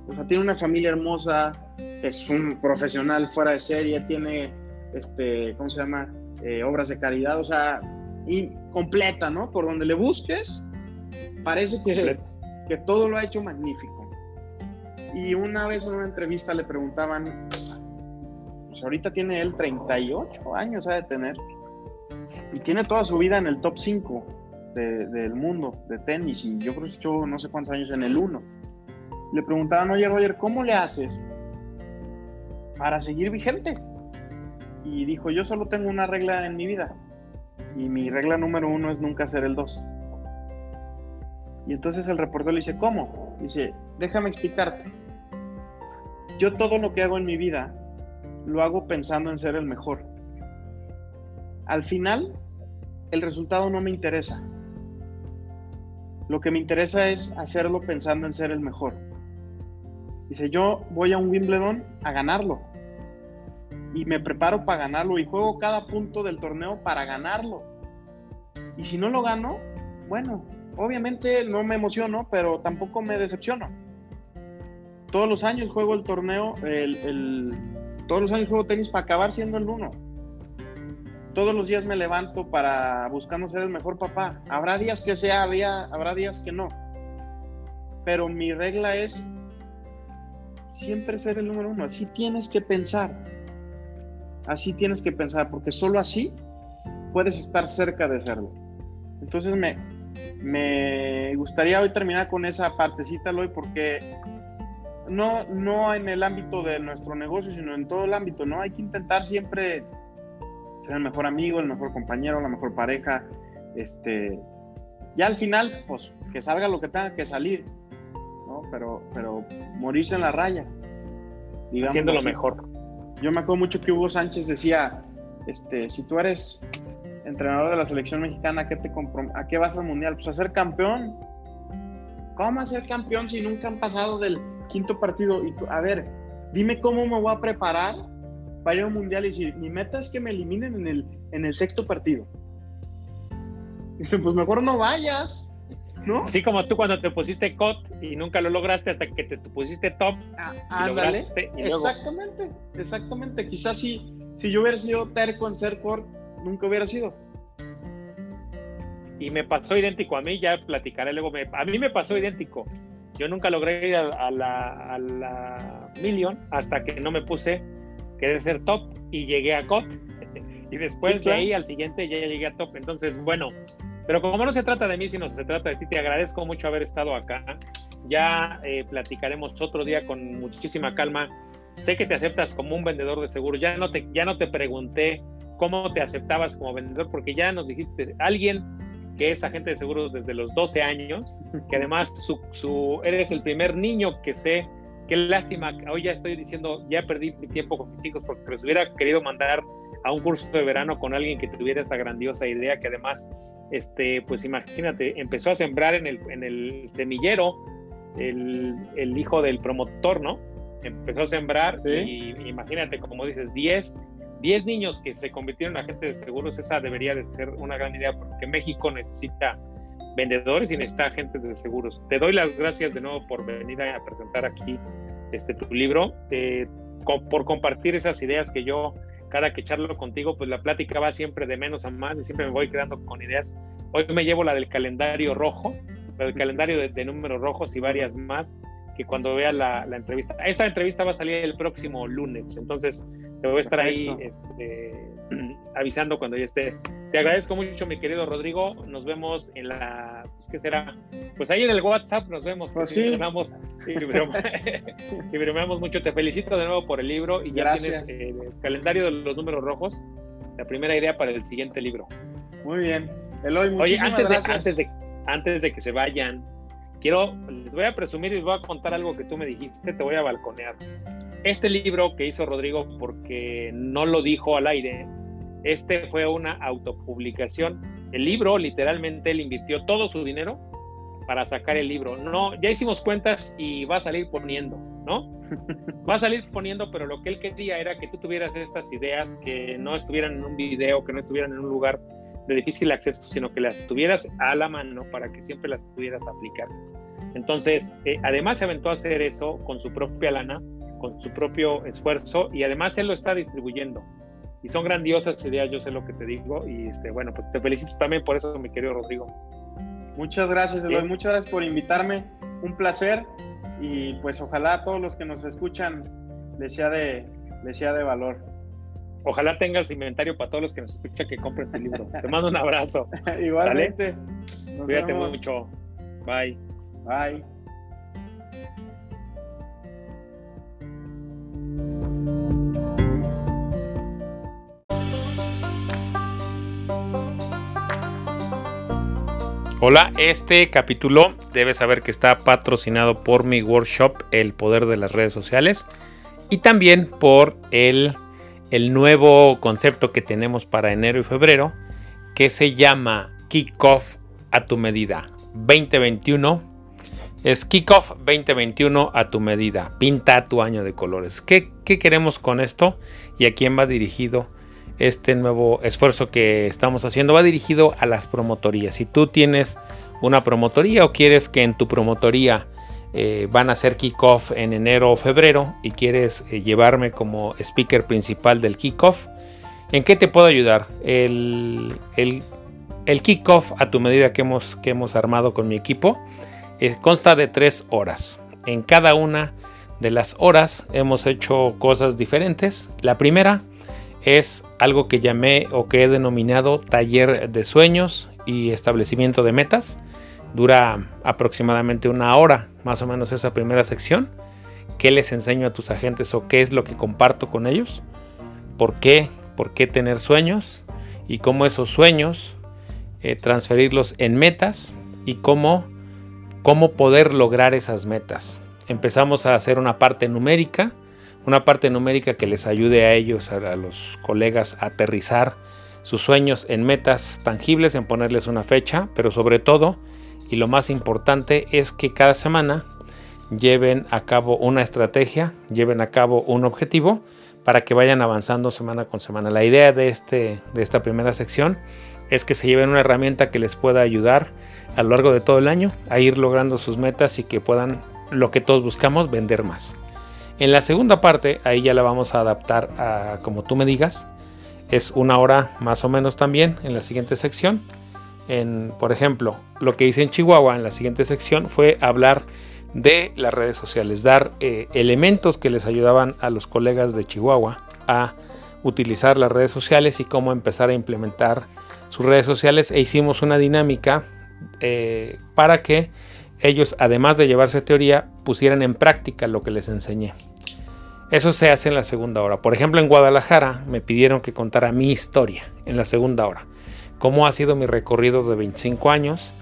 o sea, tiene una familia hermosa, es un profesional fuera de serie, tiene, este, ¿cómo se llama? Eh, obras de caridad, o sea, y completa, ¿no? Por donde le busques, parece que, que todo lo ha hecho magnífico. Y una vez en una entrevista le preguntaban, pues ahorita tiene él 38 años, ha de tener, y tiene toda su vida en el top 5 del mundo de tenis, y yo creo que hecho no sé cuántos años en el 1 le preguntaban, oye Roger, ¿cómo le haces para seguir vigente? Y dijo, yo solo tengo una regla en mi vida. Y mi regla número uno es nunca ser el dos. Y entonces el reportero le dice, ¿cómo? Dice, déjame explicarte. Yo todo lo que hago en mi vida lo hago pensando en ser el mejor. Al final, el resultado no me interesa. Lo que me interesa es hacerlo pensando en ser el mejor. Dice, yo voy a un Wimbledon a ganarlo. Y me preparo para ganarlo y juego cada punto del torneo para ganarlo. Y si no lo gano, bueno, obviamente no me emociono, pero tampoco me decepciono. Todos los años juego el torneo, el, todos los años juego tenis para acabar siendo el uno. Todos los días me levanto para buscando ser el mejor papá. Habrá días que sea, habrá días que no. Pero mi regla es siempre ser el número uno. Así tienes que pensar. Así tienes que pensar, porque solo así puedes estar cerca de serlo. Entonces me, me gustaría hoy terminar con esa partecita, hoy porque no, no en el ámbito de nuestro negocio, sino en todo el ámbito, ¿no? Hay que intentar siempre ser el mejor amigo, el mejor compañero, la mejor pareja, este, ya al final, pues que salga lo que tenga que salir, pero, pero morirse en la raya. Digamos Haciendo lo mejor. Yo me acuerdo mucho que Hugo Sánchez decía, este, si tú eres entrenador de la selección mexicana, ¿qué te ¿a qué vas al mundial? Pues a ser campeón. ¿Cómo a ser campeón si nunca han pasado del quinto partido? Y a ver, dime cómo me voy a preparar para ir a un mundial y si mi meta es que me eliminen en el, en el sexto partido. Dice, pues mejor no vayas. Así como tú cuando te pusiste COT y nunca lo lograste hasta que te, pusiste top. Ah, exactamente, exactamente. Quizás si, si yo hubiera sido terco en ser COT, nunca hubiera sido. Y me pasó idéntico a mí, ya platicaré luego. a mí me pasó idéntico. Yo nunca logré ir a, la, a la Million hasta que no me puse querer ser top y llegué a COT. y después de ahí al siguiente ya llegué a top. Entonces, bueno, pero como no se trata de mí, sino se trata de ti, te agradezco mucho haber estado acá. Ya eh, platicaremos otro día con muchísima calma sé que te aceptas como un vendedor de seguros. Ya no te, ya no te pregunté cómo te aceptabas como vendedor, porque ya nos dijiste, alguien que es agente de seguros desde los 12 años, que además su, eres el primer niño que sé, qué lástima, hoy ya estoy diciendo, ya perdí mi tiempo con mis hijos porque les hubiera querido mandar a un curso de verano con alguien que tuviera esta grandiosa idea, que además, este, pues imagínate, empezó a sembrar en el, en el semillero el, el hijo del promotor, ¿no? Empezó a sembrar y imagínate, como dices, 10 10 niños que se convirtieron en agentes de seguros, esa debería de ser una gran idea porque México necesita vendedores y necesita agentes de seguros. Te doy las gracias de nuevo por venir a presentar aquí este, tu libro, eh, por compartir esas ideas que yo, cada que charlo contigo, pues la plática va siempre de menos a más y siempre me voy quedando con ideas. Hoy me llevo la del calendario rojo, la del calendario de, de números rojos y varias más que cuando vea la, la, entrevista. Esta entrevista va a salir el próximo lunes, entonces te voy a estar ahí este, avisando cuando ya esté. Te agradezco mucho, mi querido Rodrigo. Nos vemos en la, pues, ¿qué será? Pues ahí en el WhatsApp nos vemos. Pues sí. y, bromeamos mucho. Te felicito de nuevo por el libro y ya tienes eh, el calendario de los números rojos, la primera idea para el siguiente libro. Muy bien. Eloy, muchísimas Oye, antes gracias. De, antes, de, antes de que se vayan, quiero, les voy a presumir y les voy a contar algo que tú me dijiste, te voy a balconear. Este libro que hizo Rodrigo, porque no lo dijo al aire, este fue una autopublicación. El libro, literalmente, él invirtió todo su dinero para sacar el libro. No, ya hicimos cuentas y va a salir poniendo, ¿no? Va a salir poniendo, pero lo que él quería era que tú tuvieras estas ideas que no estuvieran en un video, que no estuvieran en un lugar de difícil acceso, sino que las tuvieras a la mano para que siempre las pudieras aplicar. Entonces, eh, además se aventó a hacer eso con su propia lana, con su propio esfuerzo y además él lo está distribuyendo. Y son grandiosas ideas, yo sé lo que te digo y este, bueno, pues te felicito también por eso, mi querido Rodrigo. Muchas gracias, Eloy. Bien. Muchas gracias por invitarme. Un placer y pues ojalá a todos los que nos escuchan les sea de, les sea de valor. Ojalá tengas inventario para todos los que nos escuchan que compren tu libro. Te mando un abrazo. Igualmente. Cuídate vemos. mucho. Bye. Bye. Hola, este capítulo debes saber que está patrocinado por mi workshop El Poder de las Redes Sociales y también por el, el nuevo concepto que tenemos para enero y febrero que se llama Kickoff a tu medida 2021. Es Kickoff 2021 a tu medida. Pinta tu año de colores. ¿Qué, ¿Qué queremos con esto y a quién va dirigido? Este nuevo esfuerzo que estamos haciendo va dirigido a las promotorías. Si tú tienes una promotoría o quieres que en tu promotoría eh, van a hacer kickoff en enero o febrero y quieres eh, llevarme como speaker principal del kickoff, ¿en qué te puedo ayudar? El, el, el kickoff a tu medida que hemos, armado con mi equipo eh, consta de tres horas. En cada una de las horas hemos hecho cosas diferentes. La primera es algo que llamé o que he denominado taller de sueños y establecimiento de metas. Dura aproximadamente una hora, más o menos esa primera sección. ¿Qué les enseño a tus agentes o qué es lo que comparto con ellos? ¿Por qué? ¿Por qué tener sueños? Y cómo esos sueños eh, transferirlos en metas y cómo, cómo poder lograr esas metas. Empezamos a hacer una parte numérica una parte numérica que les ayude a ellos, a, los colegas, a aterrizar sus sueños en metas tangibles, en ponerles una fecha, pero sobre todo, y lo más importante, es que cada semana lleven a cabo una estrategia, lleven a cabo un objetivo para que vayan avanzando semana con semana. La idea de, este, de esta primera sección es que se lleven una herramienta que les pueda ayudar a lo largo de todo el año a ir logrando sus metas y que puedan, lo que todos buscamos, vender más. En la segunda parte, ahí ya la vamos a adaptar a como tú me digas. Es una hora más o menos también en la siguiente sección. En, por ejemplo, lo que hice en Chihuahua en la siguiente sección fue hablar de las redes sociales, dar eh, elementos que les ayudaban a los colegas de Chihuahua a utilizar las redes sociales y cómo empezar a implementar sus redes sociales e hicimos una dinámica eh, para que ellos, además de llevarse teoría, pusieran en práctica lo que les enseñé. Eso se hace en la segunda hora. Por ejemplo, en Guadalajara me pidieron que contara mi historia en la segunda hora. Cómo ha sido mi recorrido de 25 años.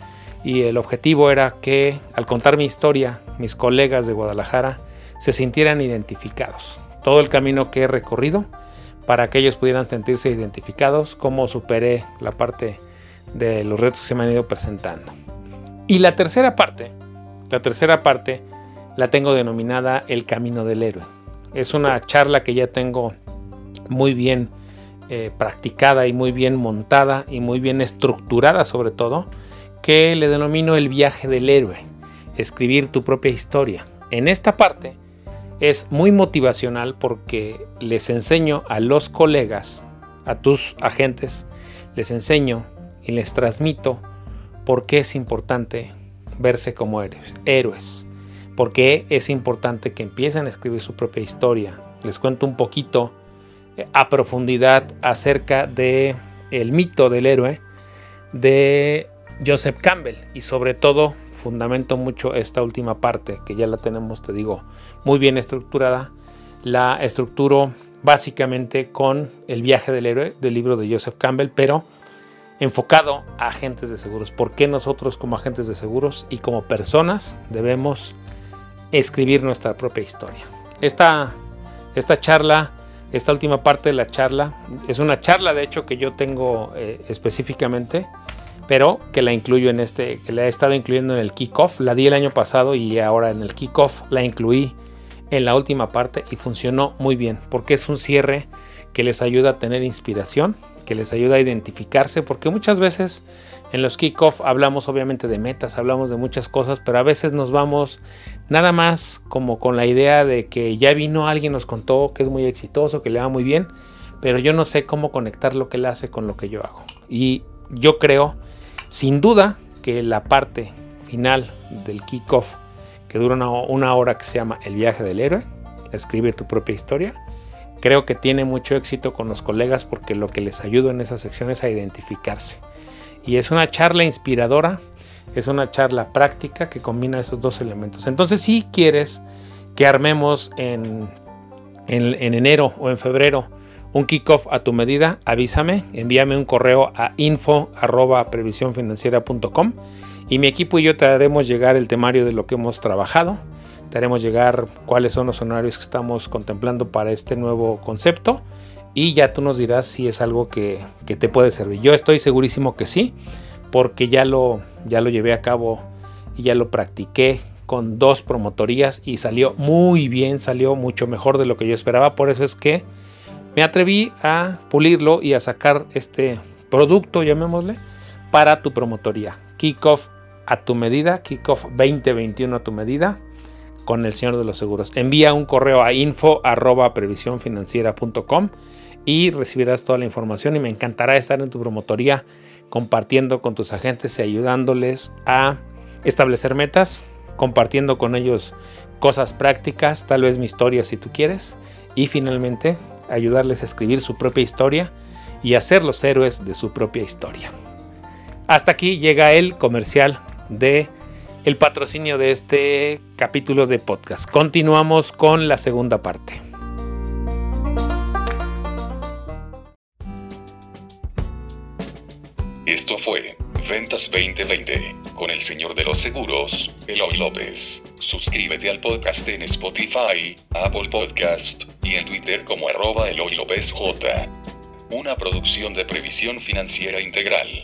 Y el objetivo era que al contar mi historia, mis colegas de Guadalajara se sintieran identificados. Todo el camino que he recorrido para que ellos pudieran sentirse identificados, cómo superé la parte de los retos que se me han ido presentando. Y la tercera parte, la tercera parte la tengo denominada El Camino del Héroe. Es una charla que ya tengo muy bien eh, practicada y muy bien montada y muy bien estructurada sobre todo, que le denomino el viaje del héroe, escribir tu propia historia. En esta parte es muy motivacional porque les enseño a los colegas, a tus agentes, les enseño y les transmito por qué es importante verse como héroes, por qué es importante que empiecen a escribir su propia historia. Les cuento un poquito eh, a profundidad acerca de el mito del héroe de Joseph Campbell y sobre todo fundamento mucho esta última parte que ya la tenemos, te digo, muy bien estructurada. La estructuro básicamente con El viaje del héroe del libro de Joseph Campbell, pero enfocado a agentes de seguros. ¿Por qué nosotros como agentes de seguros y como personas debemos escribir nuestra propia historia? Esta, esta charla, esta última parte de la charla, es una charla de hecho que yo tengo eh, específicamente, pero que la incluyo en este, que la he estado incluyendo en el kickoff. La di el año pasado y ahora en el kickoff la incluí en la última parte y funcionó muy bien porque es un cierre que les ayuda a tener inspiración que les ayuda a identificarse, porque muchas veces en los kickoff hablamos obviamente de metas, hablamos de muchas cosas, pero a veces nos vamos nada más como con la idea de que ya vino alguien, nos contó que es muy exitoso, que le va muy bien, pero yo no sé cómo conectar lo que él hace con lo que yo hago. Y yo creo, sin duda, que la parte final del kickoff, que dura una, una hora que se llama El viaje del héroe, escribe tu propia historia, Creo que tiene mucho éxito con los colegas porque lo que les ayuda en esa sección es a identificarse. Y es una charla inspiradora, es una charla práctica que combina esos dos elementos. Entonces, si quieres que armemos en, en, enero o en febrero un kickoff a tu medida, avísame, envíame un correo a info y mi equipo y yo te haremos llegar el temario de lo que hemos trabajado haremos llegar cuáles son los honorarios que estamos contemplando para este nuevo concepto y ya tú nos dirás si es algo que, te puede servir. Yo estoy segurísimo que sí, porque ya lo, ya lo llevé a cabo y ya lo practiqué con dos promotorías y salió muy bien, salió mucho mejor de lo que yo esperaba. Por eso es que me atreví a pulirlo y a sacar este producto, llamémosle, para tu promotoría. Kickoff a tu medida, Kickoff 2021 a tu medida con el señor de los seguros. Envía un correo a info y recibirás toda la información y me encantará estar en tu promotoría compartiendo con tus agentes y ayudándoles a establecer metas, compartiendo con ellos cosas prácticas, tal vez mi historia si tú quieres, y finalmente ayudarles a escribir su propia historia y a ser los héroes de su propia historia. Hasta aquí llega el comercial de el patrocinio de este capítulo de podcast. Continuamos con la segunda parte. Esto fue Ventas 2020 con el señor de los seguros, Eloy López. Suscríbete al podcast en Spotify, Apple Podcast y en Twitter como arroba Eloy López J. Una producción de previsión financiera integral.